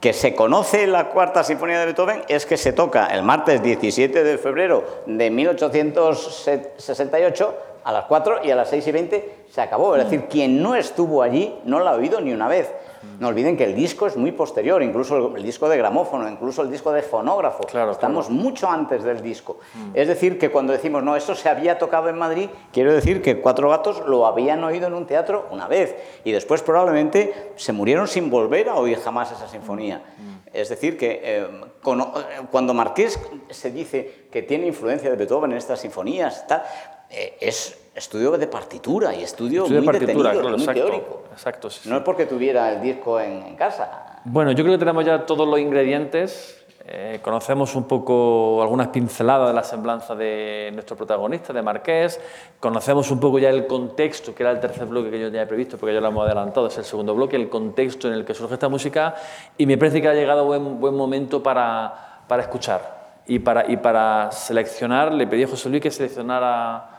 Que se conoce la cuarta sinfonía de Beethoven es que se toca el martes 17 de febrero de 1868 a las 4 y a las 6 y 20 se acabó. Es decir, quien no estuvo allí no la ha oído ni una vez. No olviden que el disco es muy posterior, incluso el, disco de gramófono, incluso el disco de fonógrafo. Estamos mucho antes del disco. Mm. Es decir, que cuando decimos, no, esto se había tocado en Madrid, quiero decir que Cuatro Gatos lo habían oído en un teatro una vez y después probablemente se murieron sin volver a oír jamás esa sinfonía. Mm. Es decir, que eh, eh, cuando Marqués se dice que tiene influencia de Beethoven en estas sinfonías, tal, eh, es estudio de partitura y estudio, muy partitura, muy teórico. Exacto, No es porque tuviera el disco en, casa. Bueno, yo creo que tenemos ya todos los ingredientes. Eh, conocemos un poco algunas pinceladas de la semblanza de nuestro protagonista, de Marqués. Conocemos un poco ya el contexto, que era el tercer bloque que yo tenía previsto, porque ya lo hemos adelantado, es el segundo bloque, el contexto en el que surge esta música. Y me parece que ha llegado buen, buen momento para, para escuchar. Y para, y para seleccionar, le pedí a José Luis que seleccionara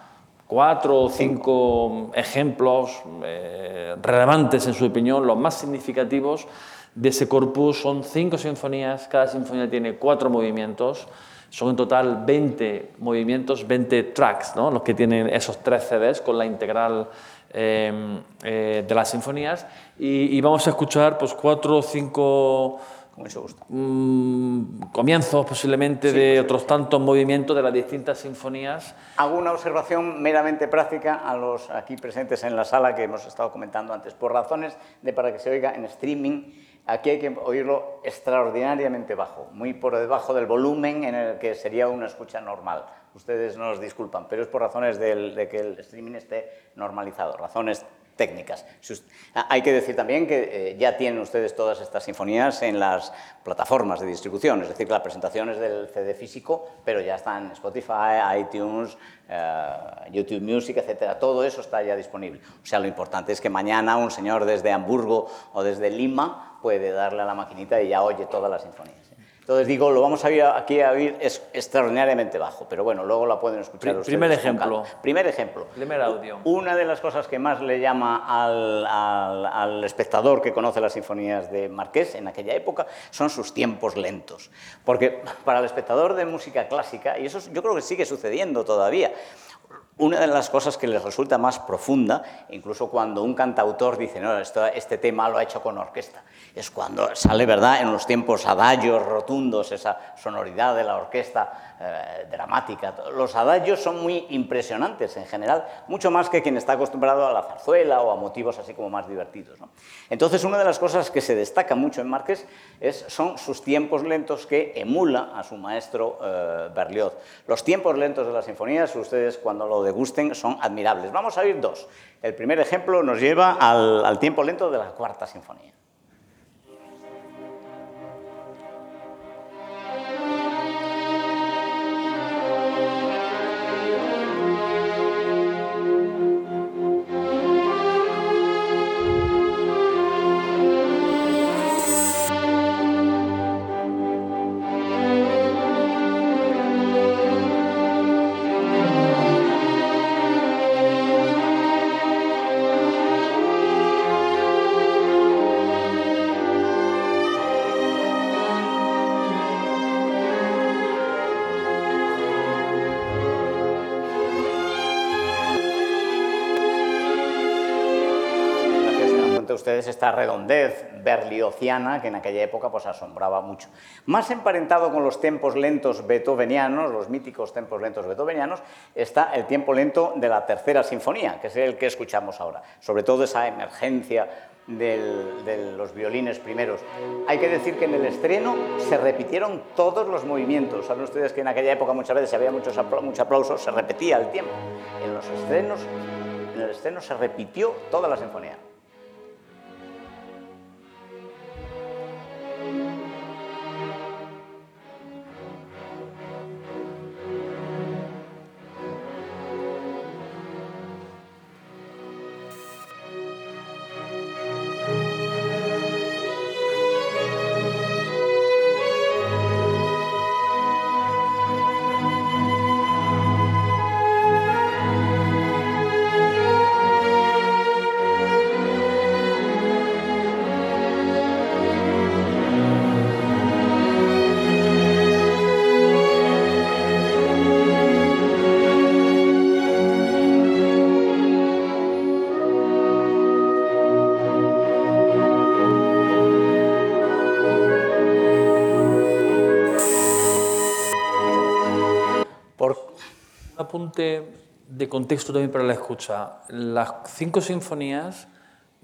cuatro o cinco ejemplos eh, relevantes en su opinión, los más significativos de ese corpus. Son cinco sinfonías, cada sinfonía tiene cuatro movimientos, son en total 20 movimientos, 20 tracks, ¿no? los que tienen esos tres CDs con la integral eh, eh, de las sinfonías. Y, y, vamos a escuchar pues, cuatro o cinco con mucho gusto. Mm, comienzos posiblemente de otros tantos movimientos de las distintas sinfonías. Hago una observación meramente práctica a los aquí presentes en la sala que hemos estado comentando antes. Por razones de para que se oiga en streaming, aquí hay que oírlo extraordinariamente bajo, muy por debajo del volumen en el que sería una escucha normal. Ustedes nos disculpan, pero es por razones de que el streaming esté normalizado, razones técnicas. Ah, hay que decir también que eh, ya tienen ustedes todas estas sinfonías en las plataformas de distribución, es decir, que la presentación es del CD físico, pero ya están Spotify, iTunes, eh, YouTube Music, etcétera. Todo eso está ya disponible. O sea, lo importante es que mañana un señor desde Hamburgo o desde Lima puede darle a la maquinita y ya oye todas las sinfonías. Entonces digo, lo vamos a ir aquí a oír, es extraordinariamente bajo, pero bueno, luego la pueden escuchar Pri- ustedes primer ejemplo. Primer ejemplo. Primer audio. Una de las cosas que más le llama al, al- al espectador que conoce las sinfonías de Marqués en aquella época son sus tiempos lentos. Porque para el espectador de música clásica, y eso yo creo que sigue sucediendo todavía, una de las cosas que les resulta más profunda, incluso cuando un cantautor dice, no, esto- este tema lo ha hecho con orquesta, es cuando sale, ¿verdad?, en los tiempos adagios rotundos, esa sonoridad de la orquesta eh, dramática. Los adagios son muy impresionantes en general, mucho más que quien está acostumbrado a la zarzuela o a motivos así como más divertidos. ¿no? Entonces, una de las cosas que se destaca mucho en Márquez es, son sus tiempos lentos que emula a su maestro eh, Berlioz. Los tiempos lentos de las sinfonías, ustedes cuando lo degusten, son admirables. Vamos a oír dos. El primer ejemplo nos lleva al, al tiempo lento de la cuarta sinfonía. Ustedes esta redondez berliociana que en aquella época pues asombraba mucho. Más emparentado con los tiempos lentos beethovenianos, los míticos tiempos lentos beethovenianos, está el tiempo lento de la tercera sinfonía, que es el que escuchamos ahora. Sobre todo esa emergencia de los violines primeros. Hay que decir que en el estreno se repitieron todos los movimientos. Saben ustedes que en aquella época muchas veces había muchos mucho aplauso, se repetía el tiempo. En los estrenos, en el estreno se repitió toda la sinfonía. Contexto también para la escucha. Las cinco sinfonías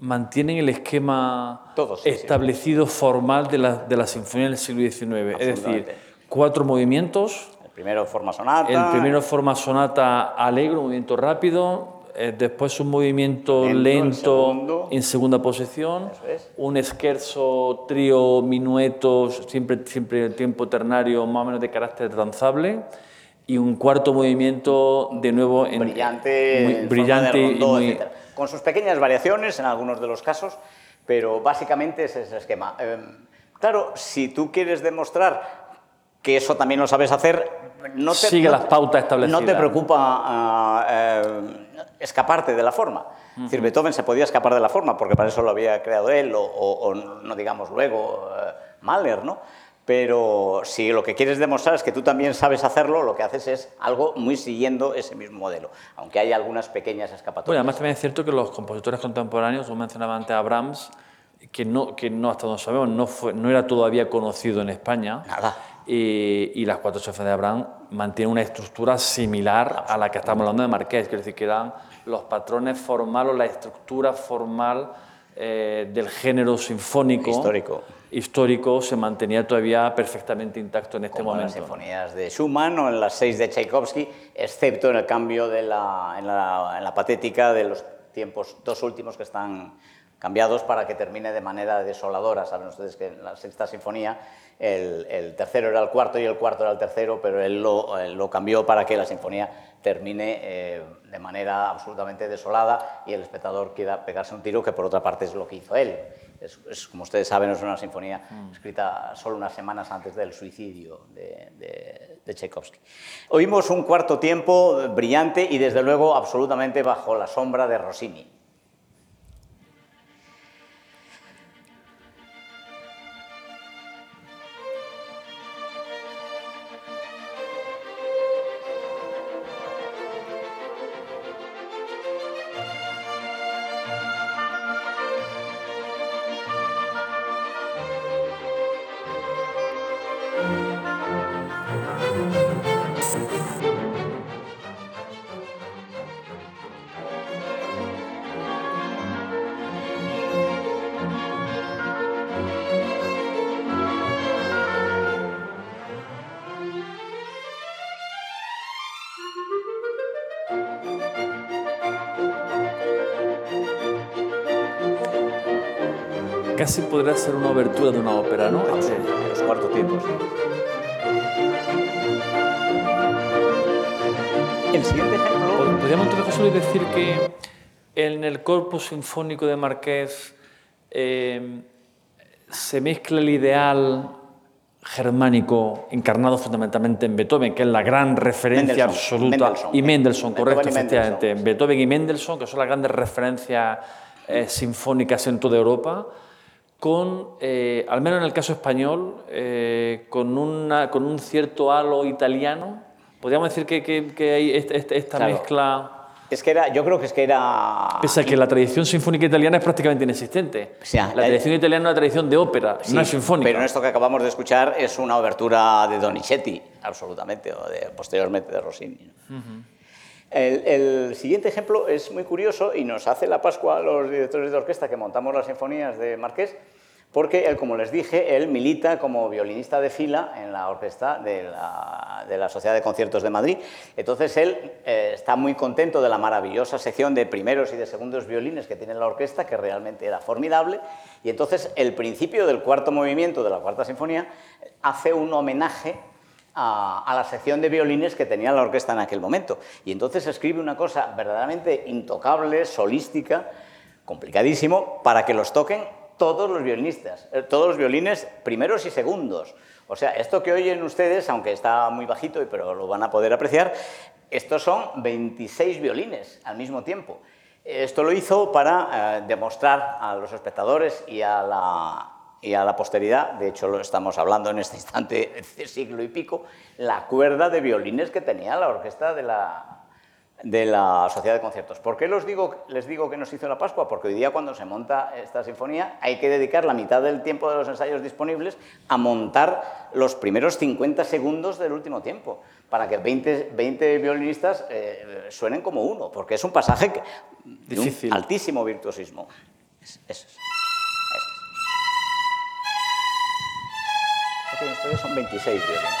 mantienen el esquema Todos, sí, sí. establecido formal de la, de la sinfonía del siglo XIX. Es decir, cuatro movimientos. el primero forma sonata. El primero forma sonata alegre, un movimiento rápido. eh, después un movimiento Lento, en segunda posición. Es. Un scherzo, trío, minuetos, siempre, siempre el tiempo ternario más o menos de carácter danzable. Y un cuarto movimiento de nuevo en, brillante, muy brillante de y muy- con sus pequeñas variaciones en algunos de los casos, pero básicamente ese es el esquema. Eh, claro, si tú quieres demostrar que eso también lo sabes hacer, no te, Sigue no las pautas establecidas. No te preocupa eh, escaparte de la forma. Es decir, Beethoven se podía escapar de la forma porque para eso lo había creado él, o, o- o no digamos luego eh, Mahler, ¿no? Pero si lo que quieres demostrar es que tú también sabes hacerlo, lo que haces es algo muy siguiendo ese mismo modelo, aunque hay algunas pequeñas Bueno, escapatorias. además también es cierto que los compositores contemporáneos, tú mencionabas antes a Brahms, que no, que no hasta donde sabemos, no, fue, no era todavía conocido en España. Nada. Y, y las cuatro sinfonías de Brahms mantienen una estructura similar a la que estamos hablando de Marqués, quiero decir que eran los patrones formales, o la estructura formal eh, del género sinfónico Histórico. Histórico se mantenía todavía perfectamente intacto en este como en las momento. sinfonías de Schumann o en las seis de Tchaikovsky, excepto en el cambio de la, en, la, en la patética de los tiempos dos últimos que están cambiados para que termine de manera desoladora. Saben ustedes que en la sexta sinfonía el, tercero era el cuarto y el cuarto era el tercero, pero él lo, cambió para que la sinfonía termine eh, de manera absolutamente desolada y el espectador quiera pegarse un tiro, que por otra parte es lo que hizo él. Es, como ustedes saben, es una sinfonía mm. escrita solo unas semanas antes del suicidio de, de, de, Tchaikovsky. Oímos un cuarto tiempo brillante y desde luego absolutamente bajo la sombra de Rossini. Casi podría ser una obertura de una ópera, ¿no? Sí, los cuartos tiempos. El siguiente ejemplo... Podríamos entonces, decir que en el corpus sinfónico de Marqués eh, se mezcla el ideal germánico encarnado fundamentalmente en Beethoven, que es la gran referencia absoluta, y Mendelssohn, correcto, efectivamente. Beethoven y Mendelssohn, que son las grandes referencias eh, sinfónicas en toda Europa con, eh, al menos en el caso español, eh, con, una, con un cierto halo italiano. Podríamos decir que, que, hay esta, mezcla... Es que era, yo creo que es que era... Pese a que la tradición sinfónica italiana es prácticamente inexistente. la tradición italiana es una tradición de ópera, no es sinfónica. Pero esto que acabamos de escuchar es una obertura de Donizetti, absolutamente, o de, posteriormente de Rossini. El, siguiente ejemplo es muy curioso y nos hace la Pascua a los directores de orquesta que montamos las sinfonías de Marqués, porque él, como les dije, él milita como violinista de fila en la orquesta de la, Sociedad de Conciertos de Madrid. Entonces él eh, está muy contento de la maravillosa sección de primeros y de segundos violines que tiene la orquesta, que realmente era formidable. Y entonces el principio del cuarto movimiento de la cuarta sinfonía hace un homenaje a, la sección de violines que tenía la orquesta en aquel momento. Y entonces escribe una cosa verdaderamente intocable, solística, complicadísimo, para que los toquen todos los violinistas, eh, todos los violines primeros y segundos. O sea, esto que oyen ustedes, aunque está muy bajito, pero lo van a poder apreciar, estos son 26 violines al mismo tiempo. Esto lo hizo para eh, demostrar a los espectadores y a la, y a la posteridad, de hecho lo estamos hablando en este instante de siglo y pico, la cuerda de violines que tenía la orquesta de la, de la Sociedad de Conciertos. ¿Por qué les digo, les digo que nos hizo la Pascua? Porque hoy día cuando se monta esta sinfonía hay que dedicar la mitad del tiempo de los ensayos disponibles a montar los primeros 50 segundos del último tiempo, para que 20, 20 violinistas eh, suenen como uno, porque es un pasaje de un altísimo virtuosismo. Eso es. Ustedes son 26 violines.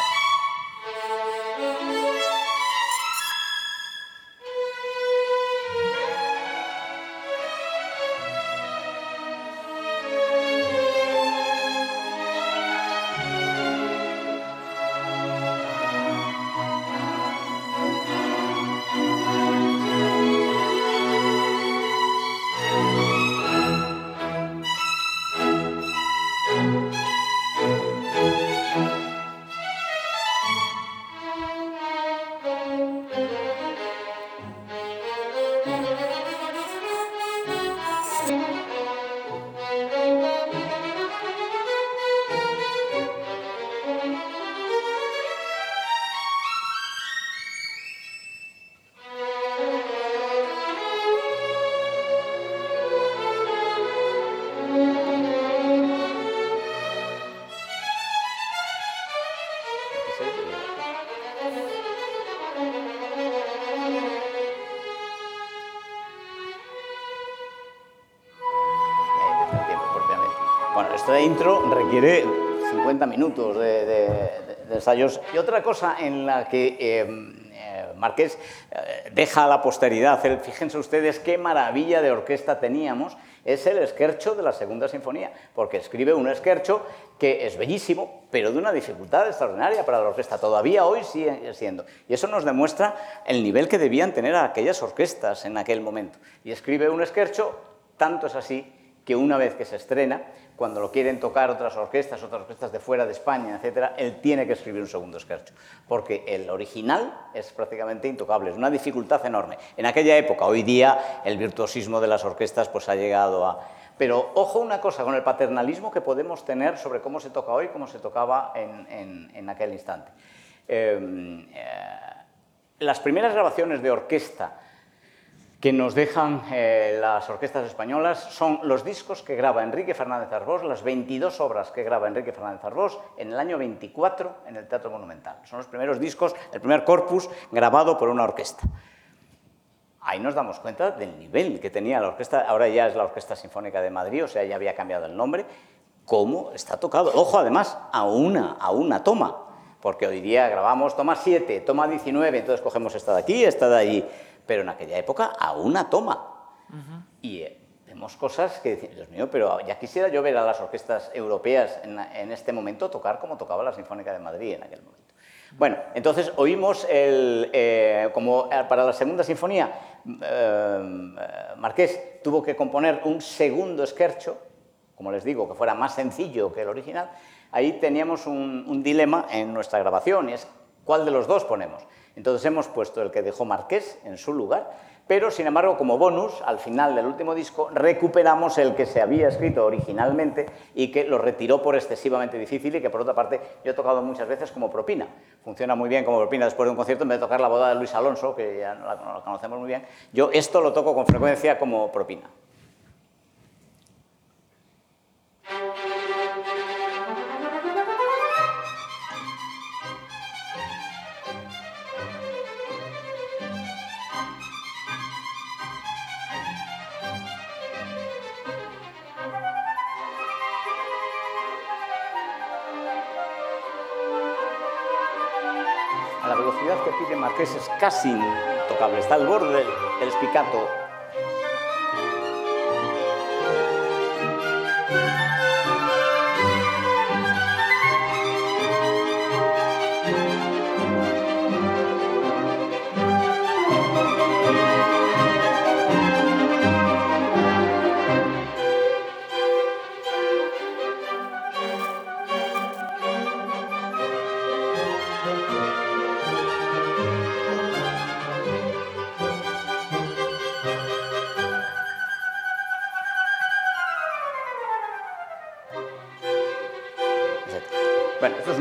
Minutos de, ensayos. Y otra cosa en la que eh, eh, Marqués eh, deja a la posteridad, fíjense ustedes qué maravilla de orquesta teníamos, es el esquercho de la segunda sinfonía, porque escribe un esquercho que es bellísimo, pero de una dificultad extraordinaria para la orquesta. Todavía hoy sigue siendo. Y eso nos demuestra el nivel que debían tener aquellas orquestas en aquel momento. Y escribe un esquercho, tanto es así que una vez que se estrena, cuando lo quieren tocar otras orquestas, otras orquestas de fuera de España, etcétera, él tiene que escribir un segundo esquercho, porque el original es prácticamente intocable, es una dificultad enorme. En aquella época, hoy día, el virtuosismo de las orquestas pues ha llegado a... Pero ojo una cosa, con el paternalismo que podemos tener sobre cómo se toca hoy, cómo se tocaba en, aquel instante. Em, eh, las primeras grabaciones de orquesta que nos dejan eh, las orquestas españolas son los discos que graba Enrique Fernández Arbós, las 22 obras que graba Enrique Fernández Arbós en el año 24 en el Teatro Monumental. Son los primeros discos, el primer corpus grabado por una orquesta. Ahí nos damos cuenta del nivel que tenía la orquesta, ahora ya es la Orquesta Sinfónica de Madrid, o sea, ya había cambiado el nombre, cómo está tocado. Ojo, además, a una, a una toma, porque hoy día grabamos toma 7, toma 19, entonces cogemos esta de aquí, esta de ahí pero en aquella época a una toma. Y eh, vemos cosas que dicen, Dios mío, pero ya quisiera yo ver a las orquestas europeas en, este momento tocar como tocaba la Sinfónica de Madrid en aquel momento. Bueno, entonces oímos, el, eh, como eh, para la segunda sinfonía, Marqués tuvo que componer un segundo esquercho, como les digo, que fuera más sencillo que el original, ahí teníamos un, un dilema en nuestra grabación, y es cuál de los dos ponemos. Entonces hemos puesto el que dejó Marqués en su lugar, pero sin embargo como bonus, al final del último disco, recuperamos el que se había escrito originalmente y que lo retiró por excesivamente difícil y que por otra parte yo he tocado muchas veces como propina. Funciona muy bien como propina después de un concierto, en vez de tocar la boda de Luis Alonso, que ya no la conocemos muy bien, yo esto lo toco con frecuencia como propina. Es casi intocable, está al borde del, del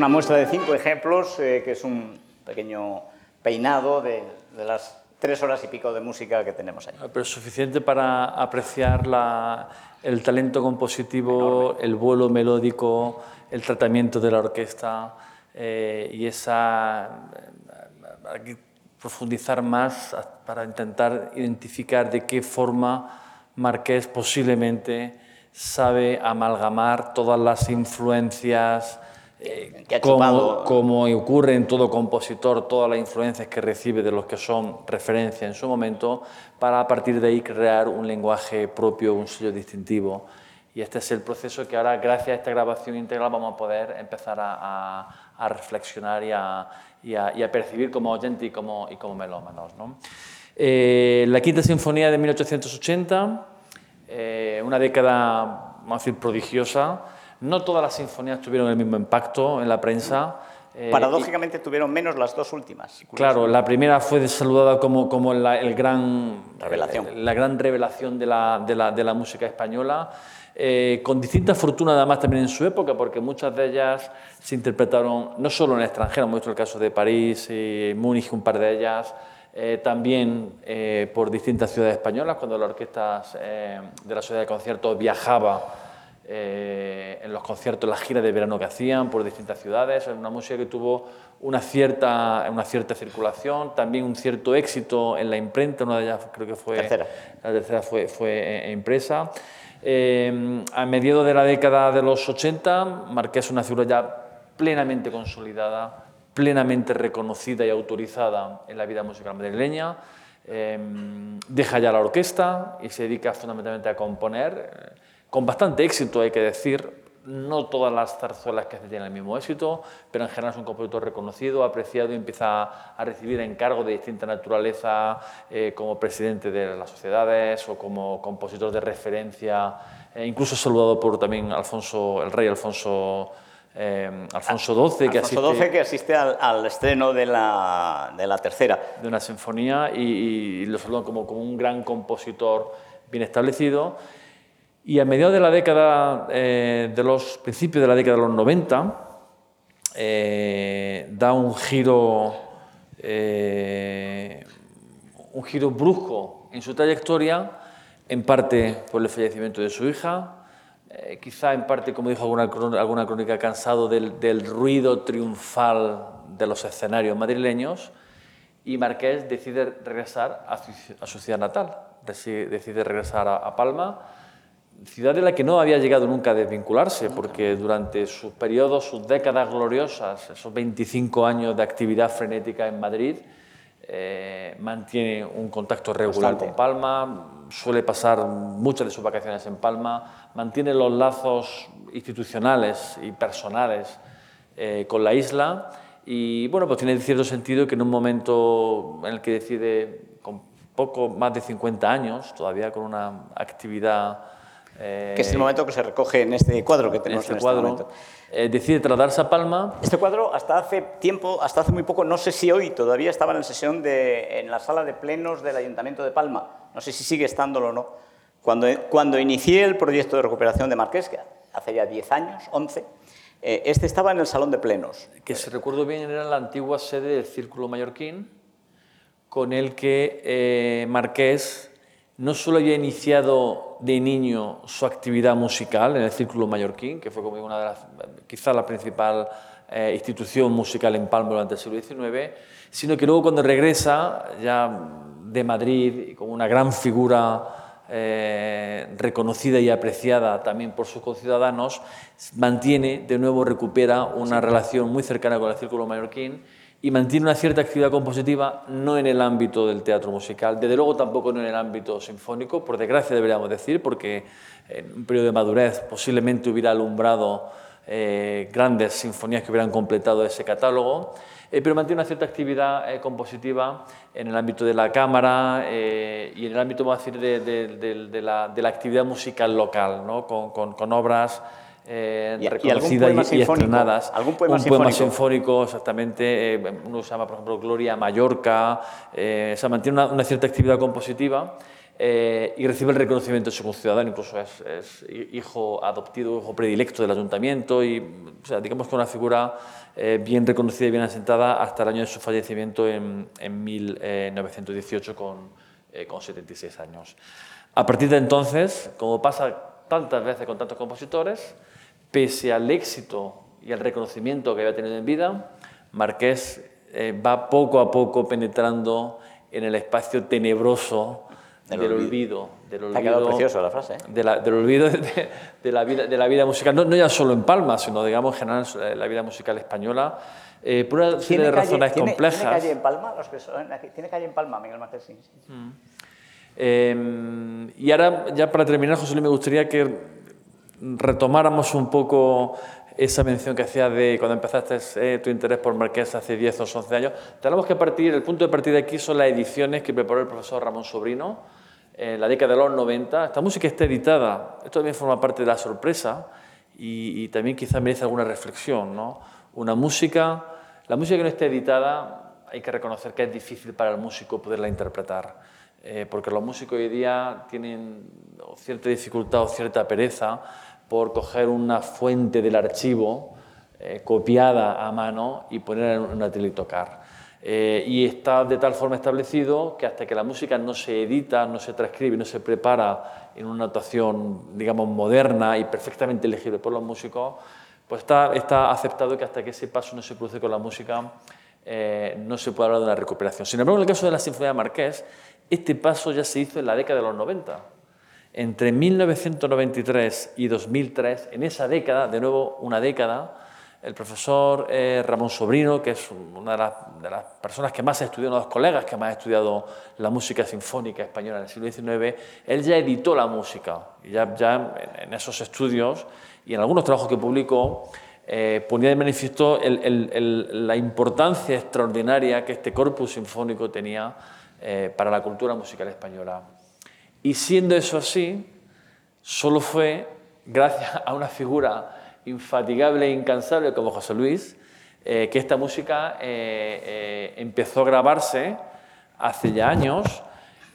una muestra de cinco ejemplos, eh, que es un pequeño peinado de, las tres horas y pico de música que tenemos ahí. Pero es suficiente para apreciar el talento compositivo, el vuelo melódico, el tratamiento de la orquesta eh, y esa... Hay que profundizar más para intentar identificar de qué forma Marqués posiblemente sabe amalgamar todas las influencias, eh, como, ocurre en todo compositor, todas las influencias que recibe de los que son referencia en su momento, para a partir de ahí crear un lenguaje propio, un sello distintivo. Y este es el proceso que ahora, gracias a esta grabación integral, vamos a poder empezar a, reflexionar y a, y, a, percibir como oyente y como, y como melómanos. ¿no? Eh, la Quinta Sinfonía de 1880, eh, una década, vamos a decir, prodigiosa, no todas las sinfonías tuvieron el mismo impacto en la prensa. Eh, Paradójicamente tuvieron menos las dos últimas. Claro, la primera fue saludada como, como la, el gran, revelación. Eh, la gran revelación de la, de la, de la música española, eh, con distinta fortuna además también en su época, porque muchas de ellas se interpretaron no solo en el extranjero, hemos visto el caso de París y Múnich, un par de ellas, también por distintas ciudades españolas, cuando la orquesta de la Sociedad de Conciertos viajaba eh, en los conciertos, las giras de verano que hacían por distintas ciudades. Es una música que tuvo una cierta, una cierta circulación, también un cierto éxito en la imprenta, una de ellas creo que fue... Tercera. La tercera fue, fue eh, impresa. Eh, a mediados de la década de los 80, Marqués una figura ya plenamente consolidada, plenamente reconocida y autorizada en la vida musical madrileña. Em, deja ya la orquesta y se dedica fundamentalmente a componer, eh, con bastante éxito hay que decir, no todas las zarzuelas que hace tienen el mismo éxito, pero en general es un compositor reconocido, apreciado y empieza a recibir encargos de distinta naturaleza eh, como presidente de las sociedades o como compositor de referencia, eh, incluso saludado por también Alfonso, el rey Alfonso eh, Alfonso XII, que asiste, que asiste al, estreno de la, de la, tercera. De una sinfonía y, lo saludan como, como, un gran compositor bien establecido. Y a mediados de la década, eh, de los principios de la década de los 90, eh, da un giro, un giro brusco en su trayectoria, en parte por el fallecimiento de su hija, eh, quizá en parte, como dijo alguna, alguna crónica, cansado del, del, ruido triunfal de los escenarios madrileños, y Marqués decide regresar a su, ciudad natal, decide regresar a, Palma, ciudad de la que no había llegado nunca a desvincularse, porque durante sus periodos, sus décadas gloriosas, esos 25 años de actividad frenética en Madrid, eh, mantiene un contacto regular con Palma, suele pasar muchas de sus vacaciones en Palma, mantiene los lazos institucionales y personales eh, con la isla y bueno, pues tiene cierto sentido que en un momento en el que decide, con poco más de 50 años, todavía con una actividad que es el momento que se recoge en este cuadro que tenemos en este, cuadro, momento. Eh, decide trasladarse a Palma. Este cuadro hasta hace tiempo, hasta hace muy poco, no sé si hoy todavía estaba en sesión de, en la sala de plenos del Ayuntamiento de Palma, no sé si sigue estándolo o no. Cuando, cuando inicié el proyecto de recuperación de Marqués, que hace ya 10 años, 11, eh, este estaba en el salón de plenos. Que si recuerdo bien era la antigua sede del Círculo Mallorquín, con el que eh, Marqués no solo había iniciado de niño su actividad musical en el Círculo Mallorquín, que fue como una de las, quizá la principal eh, institución musical en Palma durante el siglo XIX, sino que luego cuando regresa ya de Madrid como una gran figura eh, reconocida y apreciada también por sus conciudadanos, mantiene, de nuevo recupera una relación muy cercana con el Círculo Mallorquín y mantiene una cierta actividad compositiva no en el ámbito del teatro musical, desde luego tampoco en el ámbito sinfónico, por desgracia deberíamos decir, porque en un periodo de madurez posiblemente hubiera alumbrado eh, grandes sinfonías que hubieran completado ese catálogo, eh, pero mantiene una cierta actividad eh, compositiva en el ámbito de la cámara y en el ámbito, vamos a decir, de, la, actividad musical local, ¿no? con, con, con obras eh, reconocidas y, estrenadas. ¿Algún poema un sinfónico? poema sinfónico, exactamente. Eh, uno se llama, por ejemplo, Gloria Mallorca. Eh, se mantiene una, cierta actividad compositiva eh, y recibe el reconocimiento de su conciudadano. Incluso es, hijo adoptido, hijo predilecto del ayuntamiento y, o sea, digamos que una figura bien reconocida y bien asentada hasta el año de su fallecimiento en, en 1918 con, con 76 años. A partir de entonces, como pasa tantas veces con tantos compositores, pese al éxito y al reconocimiento que había tenido en vida, Marqués eh, va poco a poco penetrando en el espacio tenebroso del, olvido. Del olvido, ha quedado precioso la frase. ¿eh? del olvido de, la vida, de la vida musical, no, ya solo en Palma, sino digamos en general eh, la vida musical española, por una serie de razones complejas. ¿Tiene calle en Palma? Los que ¿Tiene calle en Palma, Miguel Marqués? Sí. Mm. Em, y ahora, ya para terminar, José Luis, me gustaría que retomáramos un poco esa mención que hacía de cuando empezaste eh, tu interés por Marqués hace 10 o 11 años. Tenemos que partir, el punto de partida aquí son las ediciones que preparó el profesor Ramón Sobrino en la década de los 90. Esta música está editada, esto también forma parte de la sorpresa y, y también quizá merece alguna reflexión. ¿no? Una música, la música que no está editada, hay que reconocer que es difícil para el músico poderla interpretar. Eh, porque los músicos hoy día tienen cierta dificultad o cierta pereza por coger una fuente del archivo eh, copiada a mano y ponerla en una tele y tocar. Eh, y está de tal forma establecido que hasta que la música no se edita, no se transcribe, no se prepara en una notación, digamos, moderna y perfectamente legible por los músicos, pues está, está aceptado que hasta que ese paso no se produce con la música, no se puede hablar de una recuperación. Sin embargo, en el caso de la Sinfonía de Marqués, este paso ya se hizo en la década de los 90. Entre 1993 y 2003, en esa década, de nuevo una década, el profesor eh, Ramón Sobrino, que es una de las, personas que más ha estudiado, uno de los colegas que más ha estudiado la música sinfónica española en el siglo XIX, él ya editó la música. Y ya, ya en esos estudios y en algunos trabajos que publicó, eh, ponía de manifiesto la importancia extraordinaria que este corpus sinfónico tenía eh, para la cultura musical española. Y siendo eso así, solo fue gracias a una figura infatigable e incansable como José Luis, eh, que esta música eh, eh, empezó a grabarse hace ya años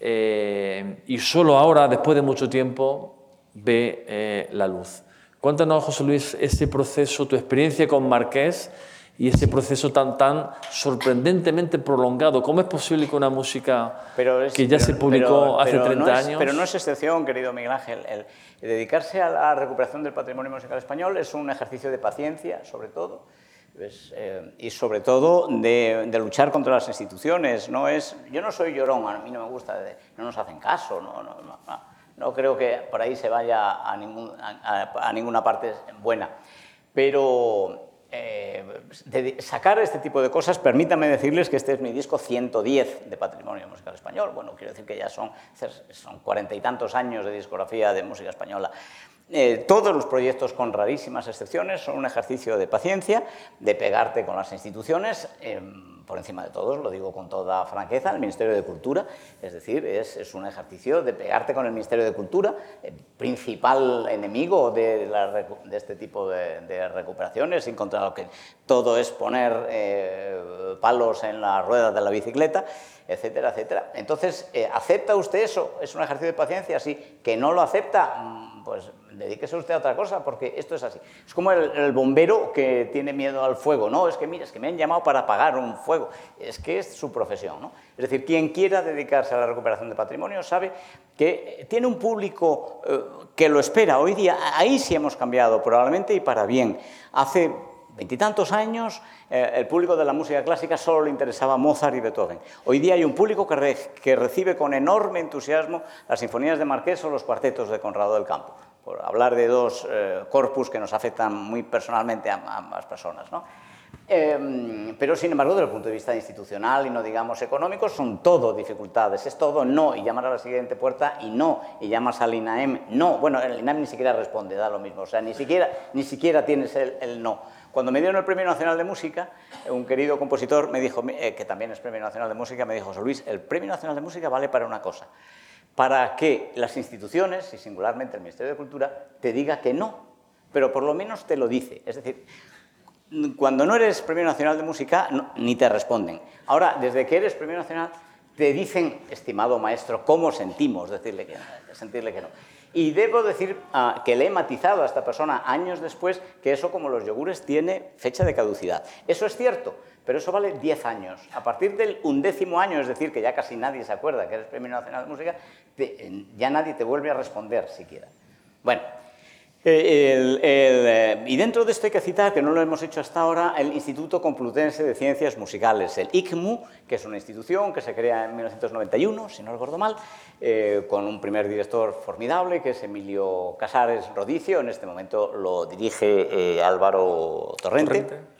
y solo ahora, después de mucho tiempo, ve la luz. Cuéntanos, José Luis, ese proceso, tu experiencia con Marqués y ese proceso tan, tan sorprendentemente prolongado. ¿Cómo es posible que una música que ya se publicó hace 30 años... Pero no es excepción, querido Miguel Ángel. El, dedicarse a la recuperación del patrimonio musical español es un ejercicio de paciencia, sobre todo, eh, y sobre todo de, luchar contra las instituciones. No es, yo no soy llorón, a mí no me gusta, no nos hacen caso, no, no, no, no creo que por ahí se vaya a, ningún, a ninguna parte buena. Pero eh, sacar este tipo de cosas, permítanme decirles que este es mi disco 110 de Patrimonio Musical Español. Bueno, quiero decir que ya son, son cuarenta y tantos años de discografía de música española. Eh, todos los proyectos, con rarísimas excepciones, son un ejercicio de paciencia, de pegarte con las instituciones. Em, por encima de todos, lo digo con toda franqueza, el Ministerio de Cultura, es decir, es, un ejercicio de pegarte con el Ministerio de Cultura, el principal enemigo de, este tipo de, recuperaciones, en contra de lo que todo es poner eh, palos en las ruedas de la bicicleta, etcétera, etcétera. Entonces, eh, ¿acepta usted eso? ¿Es un ejercicio de paciencia? Sí. ¿Que no lo acepta? Pues dedíquese usted a otra cosa, porque esto es así. Es como el, bombero que tiene miedo al fuego. No, es que mira, es que me han llamado para apagar un fuego. Es que es su profesión. ¿no? Es decir, quien quiera dedicarse a la recuperación de patrimonio sabe que tiene un público eh, que lo espera. Hoy día, ahí sí hemos cambiado, probablemente y para bien. Hace veintitantos años eh, el público de la música clásica solo le interesaba Mozart y Beethoven. Hoy día hay un público que, que recibe con enorme entusiasmo las sinfonías de Marqués o los cuartetos de Conrado del Campo por hablar de dos eh, corpus que nos afectan muy personalmente a, ambas personas. ¿no? Em, pero, sin embargo, desde el punto de vista institucional y no digamos económico, son todo dificultades. Es todo no y llamar a la siguiente puerta y no. Y llamas al INAEM, no. Bueno, el INAEM ni siquiera responde, da lo mismo. O sea, ni siquiera, ni siquiera tienes el, no. Cuando me dieron el Premio Nacional de Música, un querido compositor me dijo, eh, que también es Premio Nacional de Música, me dijo, José Luis, el Premio Nacional de Música vale para una cosa para que las instituciones, y singularmente el Ministerio de Cultura, te diga que no, pero por lo menos te lo dice. Es decir, cuando no eres Premio Nacional de Música, ni te responden. Ahora, desde que eres Premio Nacional, te dicen, estimado maestro, cómo sentimos decirle que, sentirle que no. Y debo decir ah, que le he matizado a esta persona años después que eso, como los yogures, tiene fecha de caducidad. Eso es cierto, pero eso vale 10 años. A partir del undécimo año, es decir, que ya casi nadie se acuerda que eres Premio Nacional de Música, ya nadie te vuelve a responder siquiera. Bueno, eh, eh, y dentro de esto hay que citar, que no lo hemos hecho hasta ahora, el Instituto Complutense de Ciencias Musicales, el ICMU, que es una institución que se crea en 1991, si no recuerdo mal, eh, con un primer director formidable, que es Emilio Casares Rodicio, en este momento lo dirige Álvaro Torrente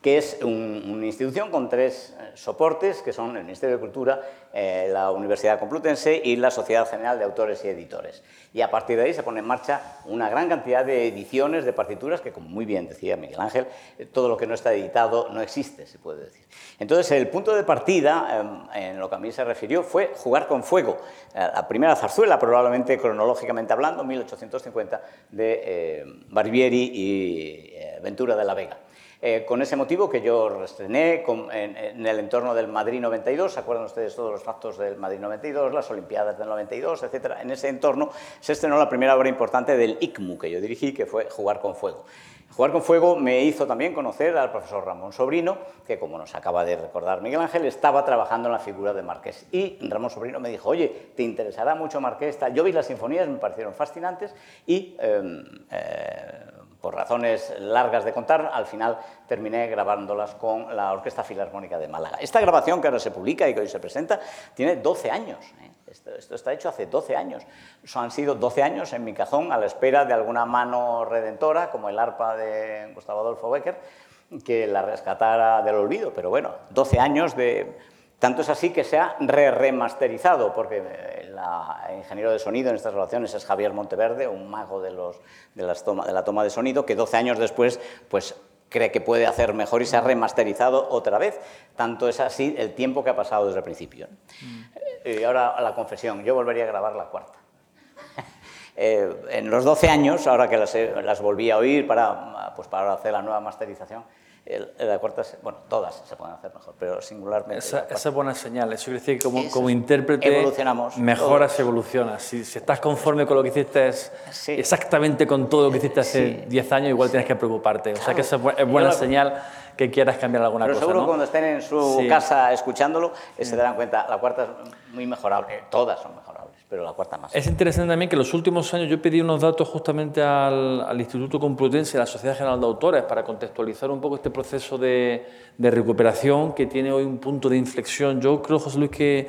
que es una institución con tres eh, soportes, que son el Ministerio de Cultura, eh, la Universidad Complutense y la Sociedad General de Autores y Editores. Y a partir de ahí se pone en marcha una gran cantidad de ediciones de partituras que, como muy bien decía Miguel Ángel, eh, todo lo que no está editado no existe, se puede decir. Entonces, el punto de partida, em, en lo que a mí se refirió, fue jugar con fuego. La primera zarzuela, probablemente cronológicamente hablando, 1850, de Barbieri y Ventura de la Vega. Eh, con ese motivo que yo estrené en, el entorno del Madrid 92, ¿se acuerdan ustedes todos los factos del Madrid 92, las Olimpiadas del 92, etcétera? En ese entorno se estrenó la primera obra importante del ICMU que yo dirigí, que fue Jugar con Fuego. Jugar con Fuego me hizo también conocer al profesor Ramón Sobrino, que como nos acaba de recordar Miguel Ángel, estaba trabajando en la figura de Marqués. Y Ramón Sobrino me dijo, oye, ¿te interesará mucho Marqués? Yo vi las sinfonías, me parecieron fascinantes y... Em, eh, por razones largas de contar, al final terminé grabándolas con la Orquesta Filarmónica de Málaga. Esta grabación que ahora se publica y que hoy se presenta tiene 12 años. ¿eh? Esto, está hecho hace 12 años. Eso han sido 12 años en mi cajón a la espera de alguna mano redentora, como el arpa de Gustavo Adolfo Becker, que la rescatara del olvido. Pero bueno, 12 años de tanto es así que se ha re-remasterizado, porque el ingeniero de sonido en estas relaciones es Javier Monteverde, un mago de, los, de, las toma, de la toma de sonido, que 12 años después pues, cree que puede hacer mejor y se ha remasterizado otra vez. Tanto es así el tiempo que ha pasado desde el principio. Mm. Y ahora la confesión, yo volvería a grabar la cuarta. [LAUGHS] eh, en los 12 años, ahora que las, las volví a oír para, pues, para hacer la nueva masterización, el, la cuarta, bueno, todas se pueden hacer mejor, pero singularmente. Esa, esa es buena señal, eso quiere decir que como, como intérprete evolucionamos mejoras, todos. evolucionas. Si, si, estás conforme con lo que hiciste sí. exactamente con todo lo que hiciste hace 10 sí. años, igual tienes que preocuparte. Claro. O sea que esa es buena señal que quieras cambiar alguna pero cosa. Pero seguro ¿no? cuando estén en su sí. casa escuchándolo se darán cuenta, la cuarta es muy mejorable, todas son mejorables pero la cuarta más. Es interesante también que en los últimos años yo pedí unos datos justamente al, al Instituto Complutense, a la Sociedad General de Autores, para contextualizar un poco este proceso de, de, recuperación que tiene hoy un punto de inflexión. Yo creo, José Luis, que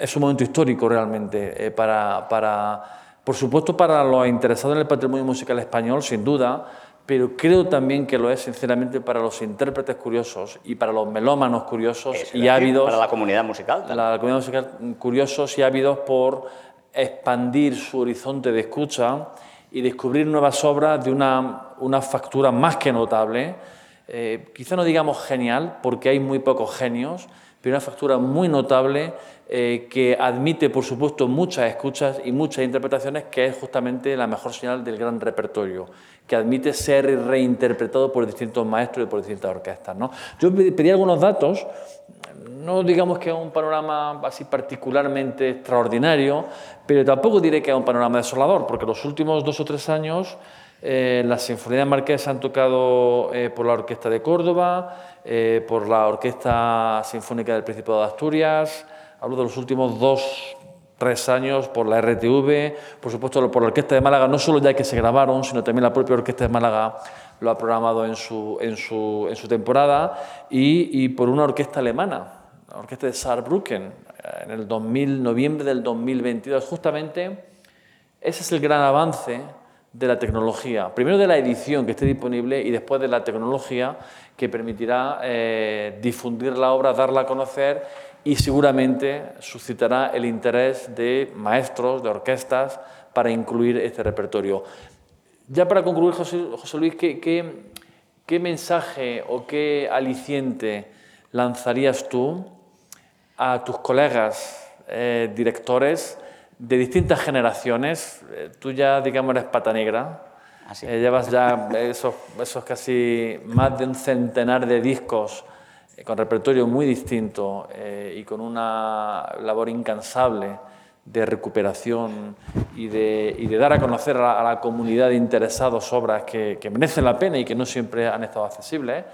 es un momento histórico realmente eh, para, para, por supuesto, para los interesados en el patrimonio musical español, sin duda, pero creo también que lo es sinceramente para los intérpretes curiosos y para los melómanos curiosos es y ávidos. Para la comunidad musical. La, la comunidad musical curiosos y ávidos por expandir su horizonte de escucha y descubrir nuevas obras de una, una factura más que notable. Eh, quizá no digamos genial, porque hay muy pocos genios, pero una factura muy notable eh, que admite, por supuesto, muchas escuchas y muchas interpretaciones, que es justamente la mejor señal del gran repertorio, que admite ser reinterpretado por distintos maestros y por distintas orquestas. ¿no? Yo pedí algunos datos, no digamos que es un panorama así particularmente extraordinario, pero tampoco diré que es un panorama desolador, porque los últimos dos o tres años eh, las sinfonías marquesas han tocado eh, por la Orquesta de Córdoba, eh, por la Orquesta Sinfónica del Principado de Asturias, hablo de los últimos dos, tres años por la RTV, por supuesto por la Orquesta de Málaga, no solo ya que se grabaron, sino también la propia Orquesta de Málaga lo ha programado en su, en su, en su temporada, y, por una orquesta alemana, la Orquesta de Saarbrücken, en el 2000, noviembre del 2022. Justamente ese es el gran avance de la tecnología. Primero de la edición que esté disponible y después de la tecnología que permitirá eh, difundir la obra, darla a conocer y seguramente suscitará el interés de maestros, de orquestas, para incluir este repertorio. Ya para concluir, José, José Luis, ¿qué, ¿qué, qué, mensaje o qué aliciente lanzarías tú a tus colegas eh, directores de distintas generaciones? Eh, tú ya, digamos, eres pata negra. Ah, sí. eh, llevas ya esos, esos casi más de un centenar de discos con repertorio muy distinto eh, y con una labor incansable de recuperación y de, y de dar a conocer a la, a la, comunidad de interesados obras que, que, merecen la pena y que no siempre han estado accesibles.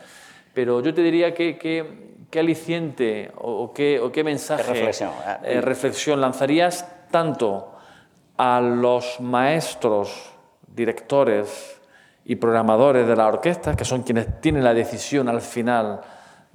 Pero yo te diría que, que qué aliciente o, o, qué, o qué mensaje, reflexión, eh, reflexión lanzarías tanto a los maestros, directores y programadores de la orquesta, que son quienes tienen la decisión al final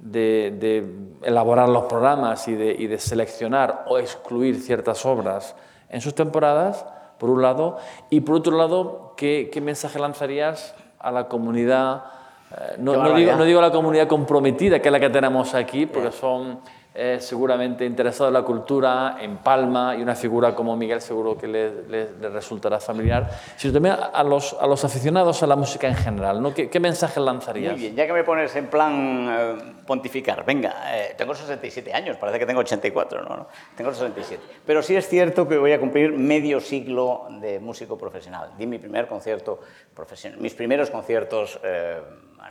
de, de elaborar los programas y de, y de, seleccionar o excluir ciertas obras en sus temporadas, por un lado, y por otro lado, ¿qué, qué mensaje lanzarías a la comunidad? Eh, no, no, digo, no, digo, a la comunidad comprometida, que es la que tenemos aquí, porque son eh, seguramente interesados en la cultura, en Palma, y una figura como Miguel seguro que le, le, le resultará familiar, sino también a los, a los, aficionados a la música en general. ¿no? ¿Qué, ¿Qué, mensaje lanzarías? Muy bien, ya que me pones en plan eh, pontificar, venga, eh, tengo 67 años, parece que tengo 84, no, no, tengo 67. Pero sí es cierto que voy a cumplir medio siglo de músico profesional. Di mi primer concierto profesional, mis primeros conciertos eh,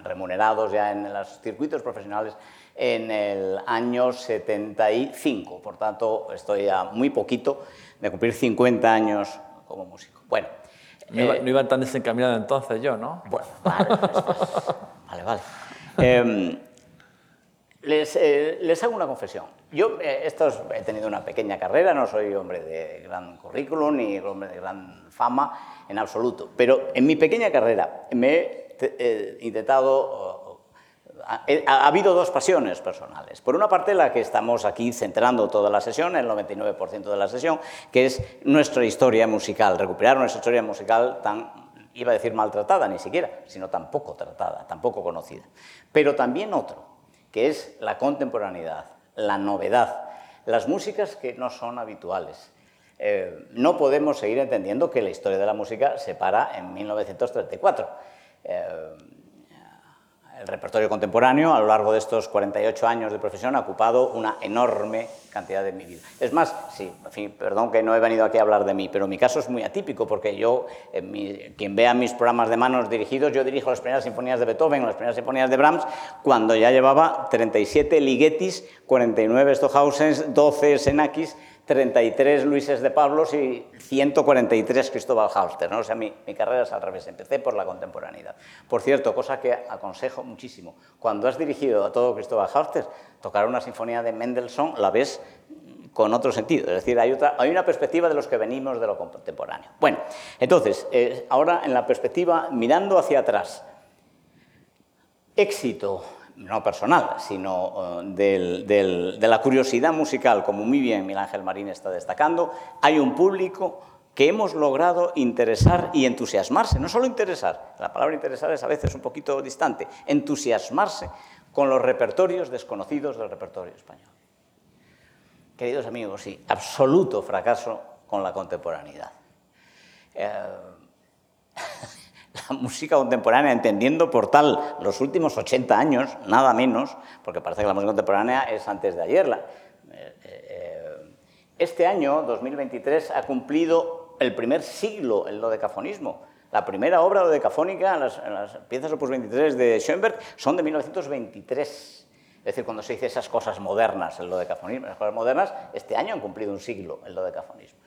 remunerados ya en los circuitos profesionales en el año 75. Por tanto, estoy a muy poquito de cumplir 50 años como músico. Bueno. No, eh, no iba tan desencaminado entonces yo, ¿no? Bueno, vale, vale. vale. Eh, les, eh, les, hago una confesión. Yo eh, he tenido una pequeña carrera, no soy hombre de gran currículum ni hombre de gran fama en absoluto, pero en mi pequeña carrera me he eh, intentado... Ha, ha, habido dos pasiones personales. Por una parte, la que estamos aquí centrando toda la sesión, el 99% de la sesión, que es nuestra historia musical, recuperar nuestra historia musical tan, iba a decir maltratada ni siquiera, sino tan poco tratada, tan poco conocida. Pero también otro, que es la contemporaneidad la novedad, las músicas que no son habituales. Eh, no podemos seguir entendiendo que la historia de la música se para en 1934 el repertorio contemporáneo a lo largo de estos 48 años de profesión ha ocupado una enorme cantidad de mi vida. Es más, sí, en fin, perdón que no he venido aquí a hablar de mí, pero mi caso es muy atípico porque yo, quien vea mis programas de manos dirigidos, yo dirijo las primeras sinfonías de Beethoven, las primeras sinfonías de Brahms, cuando ya llevaba 37 Ligeti's, 49 Stockhausen, 12 Senakis, 33 Luises de Pablos y 143 Cristóbal Hauster. ¿no? O sea, mi, mi, carrera es al revés, empecé por la contemporaneidad. Por cierto, cosa que aconsejo muchísimo, cuando has dirigido a todo Cristóbal Hauster, tocar una sinfonía de Mendelssohn la ves con otro sentido, es decir, hay una perspectiva de los que venimos de lo contemporáneo. Bueno, entonces, eh, ahora en la perspectiva, mirando hacia atrás, éxito, no personal, sino eh, de la curiosidad musical, como muy bien Miguel Ángel Marín está destacando, hay un público que hemos logrado interesar y entusiasmarse, no solo interesar, la palabra interesar es a veces un poquito distante, entusiasmarse con los repertorios desconocidos del repertorio español. Queridos amigos, sí, absoluto fracaso con la contemporaneidad. Eh, [LAUGHS] la música contemporánea, entendiendo por tal los últimos 80 años, nada menos, porque parece que la música contemporánea es antes de ayer. Eh, eh, este año, 2023, ha cumplido el primer siglo el dodecafonismo. La primera obra dodecafónica, las, las piezas opus 23 de Schoenberg, son de 1923. Es decir, cuando se dice esas cosas modernas, el dodecafonismo, las cosas modernas, este año han cumplido un siglo el dodecafonismo.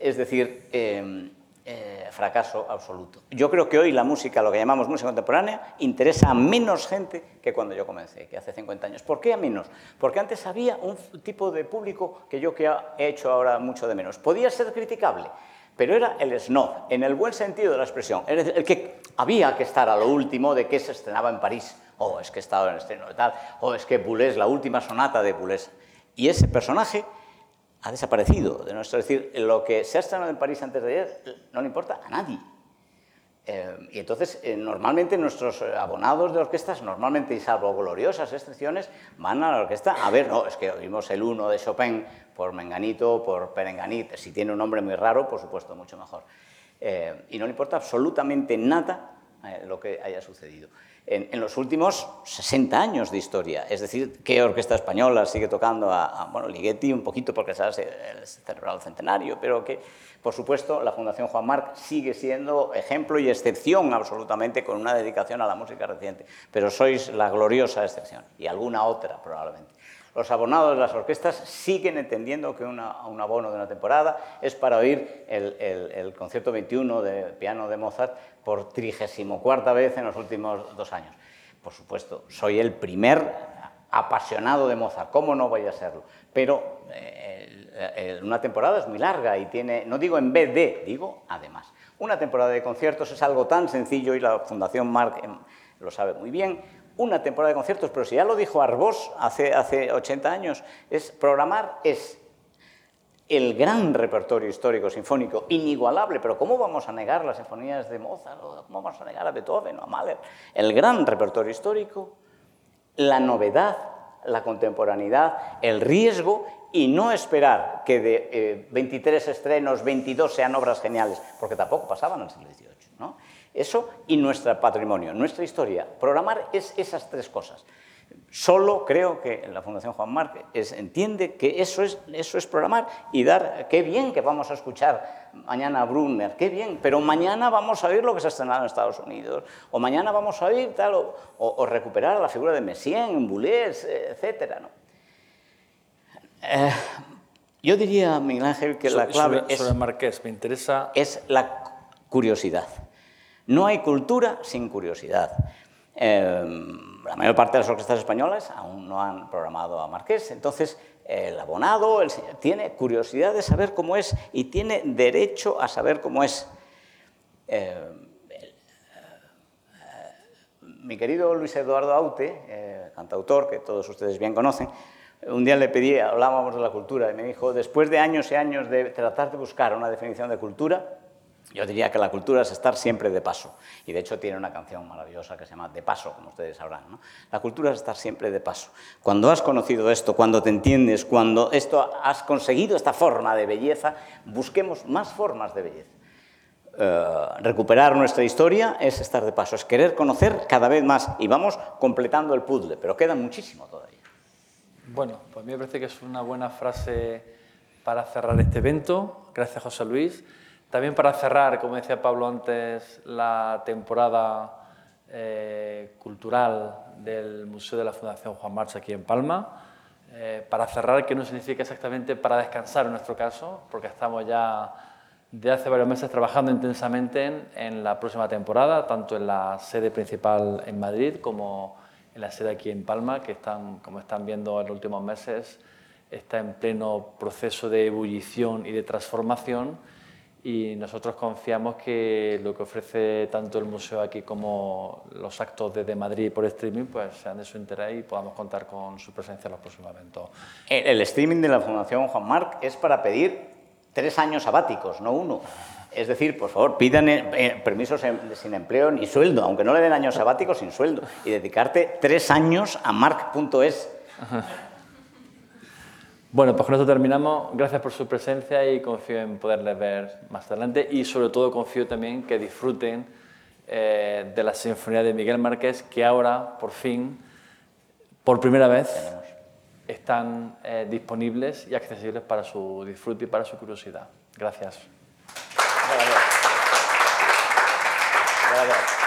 Es decir, eh, eh, fracaso absoluto. Yo creo que hoy la música, lo que llamamos música contemporánea, interesa a menos gente que cuando yo comencé, que hace 50 años. ¿Por qué a menos? Porque antes había un tipo de público que yo que he hecho ahora mucho de menos. Podía ser criticable, pero era el snob, en el buen sentido de la expresión. Es decir, el que había que estar a lo último de que se estrenaba en París. O oh, es que estaba en el estreno de tal. O oh, es que Boulez, la última sonata de Boulez. Y ese personaje ha desaparecido de nuestro. Es decir, lo que se ha estrenado en París antes de ayer no le importa a nadie. Eh, y entonces, eh, normalmente nuestros abonados de orquestas, normalmente y salvo gloriosas excepciones, van a la orquesta a ver, no, es que oímos el uno de Chopin por Menganito, por Perenganit, si tiene un nombre muy raro, por supuesto, mucho mejor. Eh, y no le importa absolutamente nada lo que haya sucedido en, los últimos 60 años de historia. Es decir, qué orquesta española sigue tocando a, bueno, Ligeti un poquito porque celebrado el centenario, pero que, por supuesto, la Fundación Juan Marc sigue siendo ejemplo y excepción absolutamente con una dedicación a la música reciente. Pero sois la gloriosa excepción y alguna otra probablemente. Los abonados de las orquestas siguen entendiendo que un abono de una temporada es para oír el, concierto 21 de piano de Mozart por trigésimo cuarta vez en los últimos dos años. Por supuesto, soy el primer apasionado de Mozart, ¿cómo no voy a serlo? Pero eh, una temporada es muy larga y tiene, no digo en vez de, digo además. Una temporada de conciertos es algo tan sencillo y la Fundación Marc em, lo sabe muy bien una temporada de conciertos, pero si ya lo dijo Arbós hace, hace 80 años, es programar es el gran repertorio histórico sinfónico, inigualable, pero ¿cómo vamos a negar las sinfonías de Mozart? ¿Cómo vamos a negar a Beethoven o a Mahler? El gran repertorio histórico, la novedad, la contemporaneidad, el riesgo y no esperar que de 23 eh, estrenos, 22 sean obras geniales, porque tampoco pasaban en el siglo. Eso y nuestro patrimonio, nuestra historia. Programar es esas tres cosas. Solo creo que la Fundación Juan Marc entiende que eso es, eso es programar y dar, qué bien que vamos a escuchar mañana a Brunner, qué bien, pero mañana vamos a oír lo que se ha estrenado en Estados Unidos, o mañana vamos a oír tal, o, recuperar la figura de Messiaen, Boulez, etc. ¿no? Eh, yo diría, Miguel Ángel, que la clave es, Marqués, me interesa... es la curiosidad. No hay cultura sin curiosidad. Em, la mayor parte de las orquestas españolas aún no han programado a Marqués, entonces el abonado tiene curiosidad de saber cómo es y tiene derecho a saber cómo es. Eh, eh, mi querido Luis Eduardo Aute, eh, cantautor que todos ustedes bien conocen, un día le pedí, hablábamos de la cultura, y me dijo, después de años y años de tratar de buscar una definición de cultura, yo diría que la cultura es estar siempre de paso. Y de hecho tiene una canción maravillosa que se llama De paso, como ustedes sabrán. ¿no? La cultura es estar siempre de paso. Cuando has conocido esto, cuando te entiendes, cuando esto has conseguido esta forma de belleza, busquemos más formas de belleza. Eh, recuperar nuestra historia es estar de paso, es querer conocer cada vez más y vamos completando el puzzle, pero queda muchísimo todavía. Bueno, pues a mí me parece que es una buena frase para cerrar este evento. Gracias, José Luis. También para cerrar, como decía Pablo antes, la temporada eh, cultural del Museo de la Fundación Juan March aquí en Palma. Eh, para cerrar, que no significa exactamente para descansar en nuestro caso, porque estamos ya de hace varios meses trabajando intensamente en, la próxima temporada, tanto en la sede principal en Madrid como en la sede aquí en Palma, que están, como están viendo en los últimos meses, está en pleno proceso de ebullición y de transformación y nosotros confiamos que lo que ofrece tanto el museo aquí como los actos desde Madrid por streaming pues sean de su interés y podamos contar con su presencia en los próximos eventos. El streaming de la Fundación Juan Marc es para pedir tres años sabáticos, no uno. Es decir, por favor, pidan eh, permisos sin empleo ni sueldo, aunque no le den años sabáticos sin sueldo, y dedicarte tres años a marc.es. Bueno, pues con esto terminamos. Gracias por su presencia y confío en poderles ver más adelante y sobre todo confío también que disfruten eh, de la Sinfonía de Miguel Márquez que ahora, por fin, por primera vez, están eh, disponibles y accesibles para su disfrute y para su curiosidad. Gracias. Gracias. Gracias.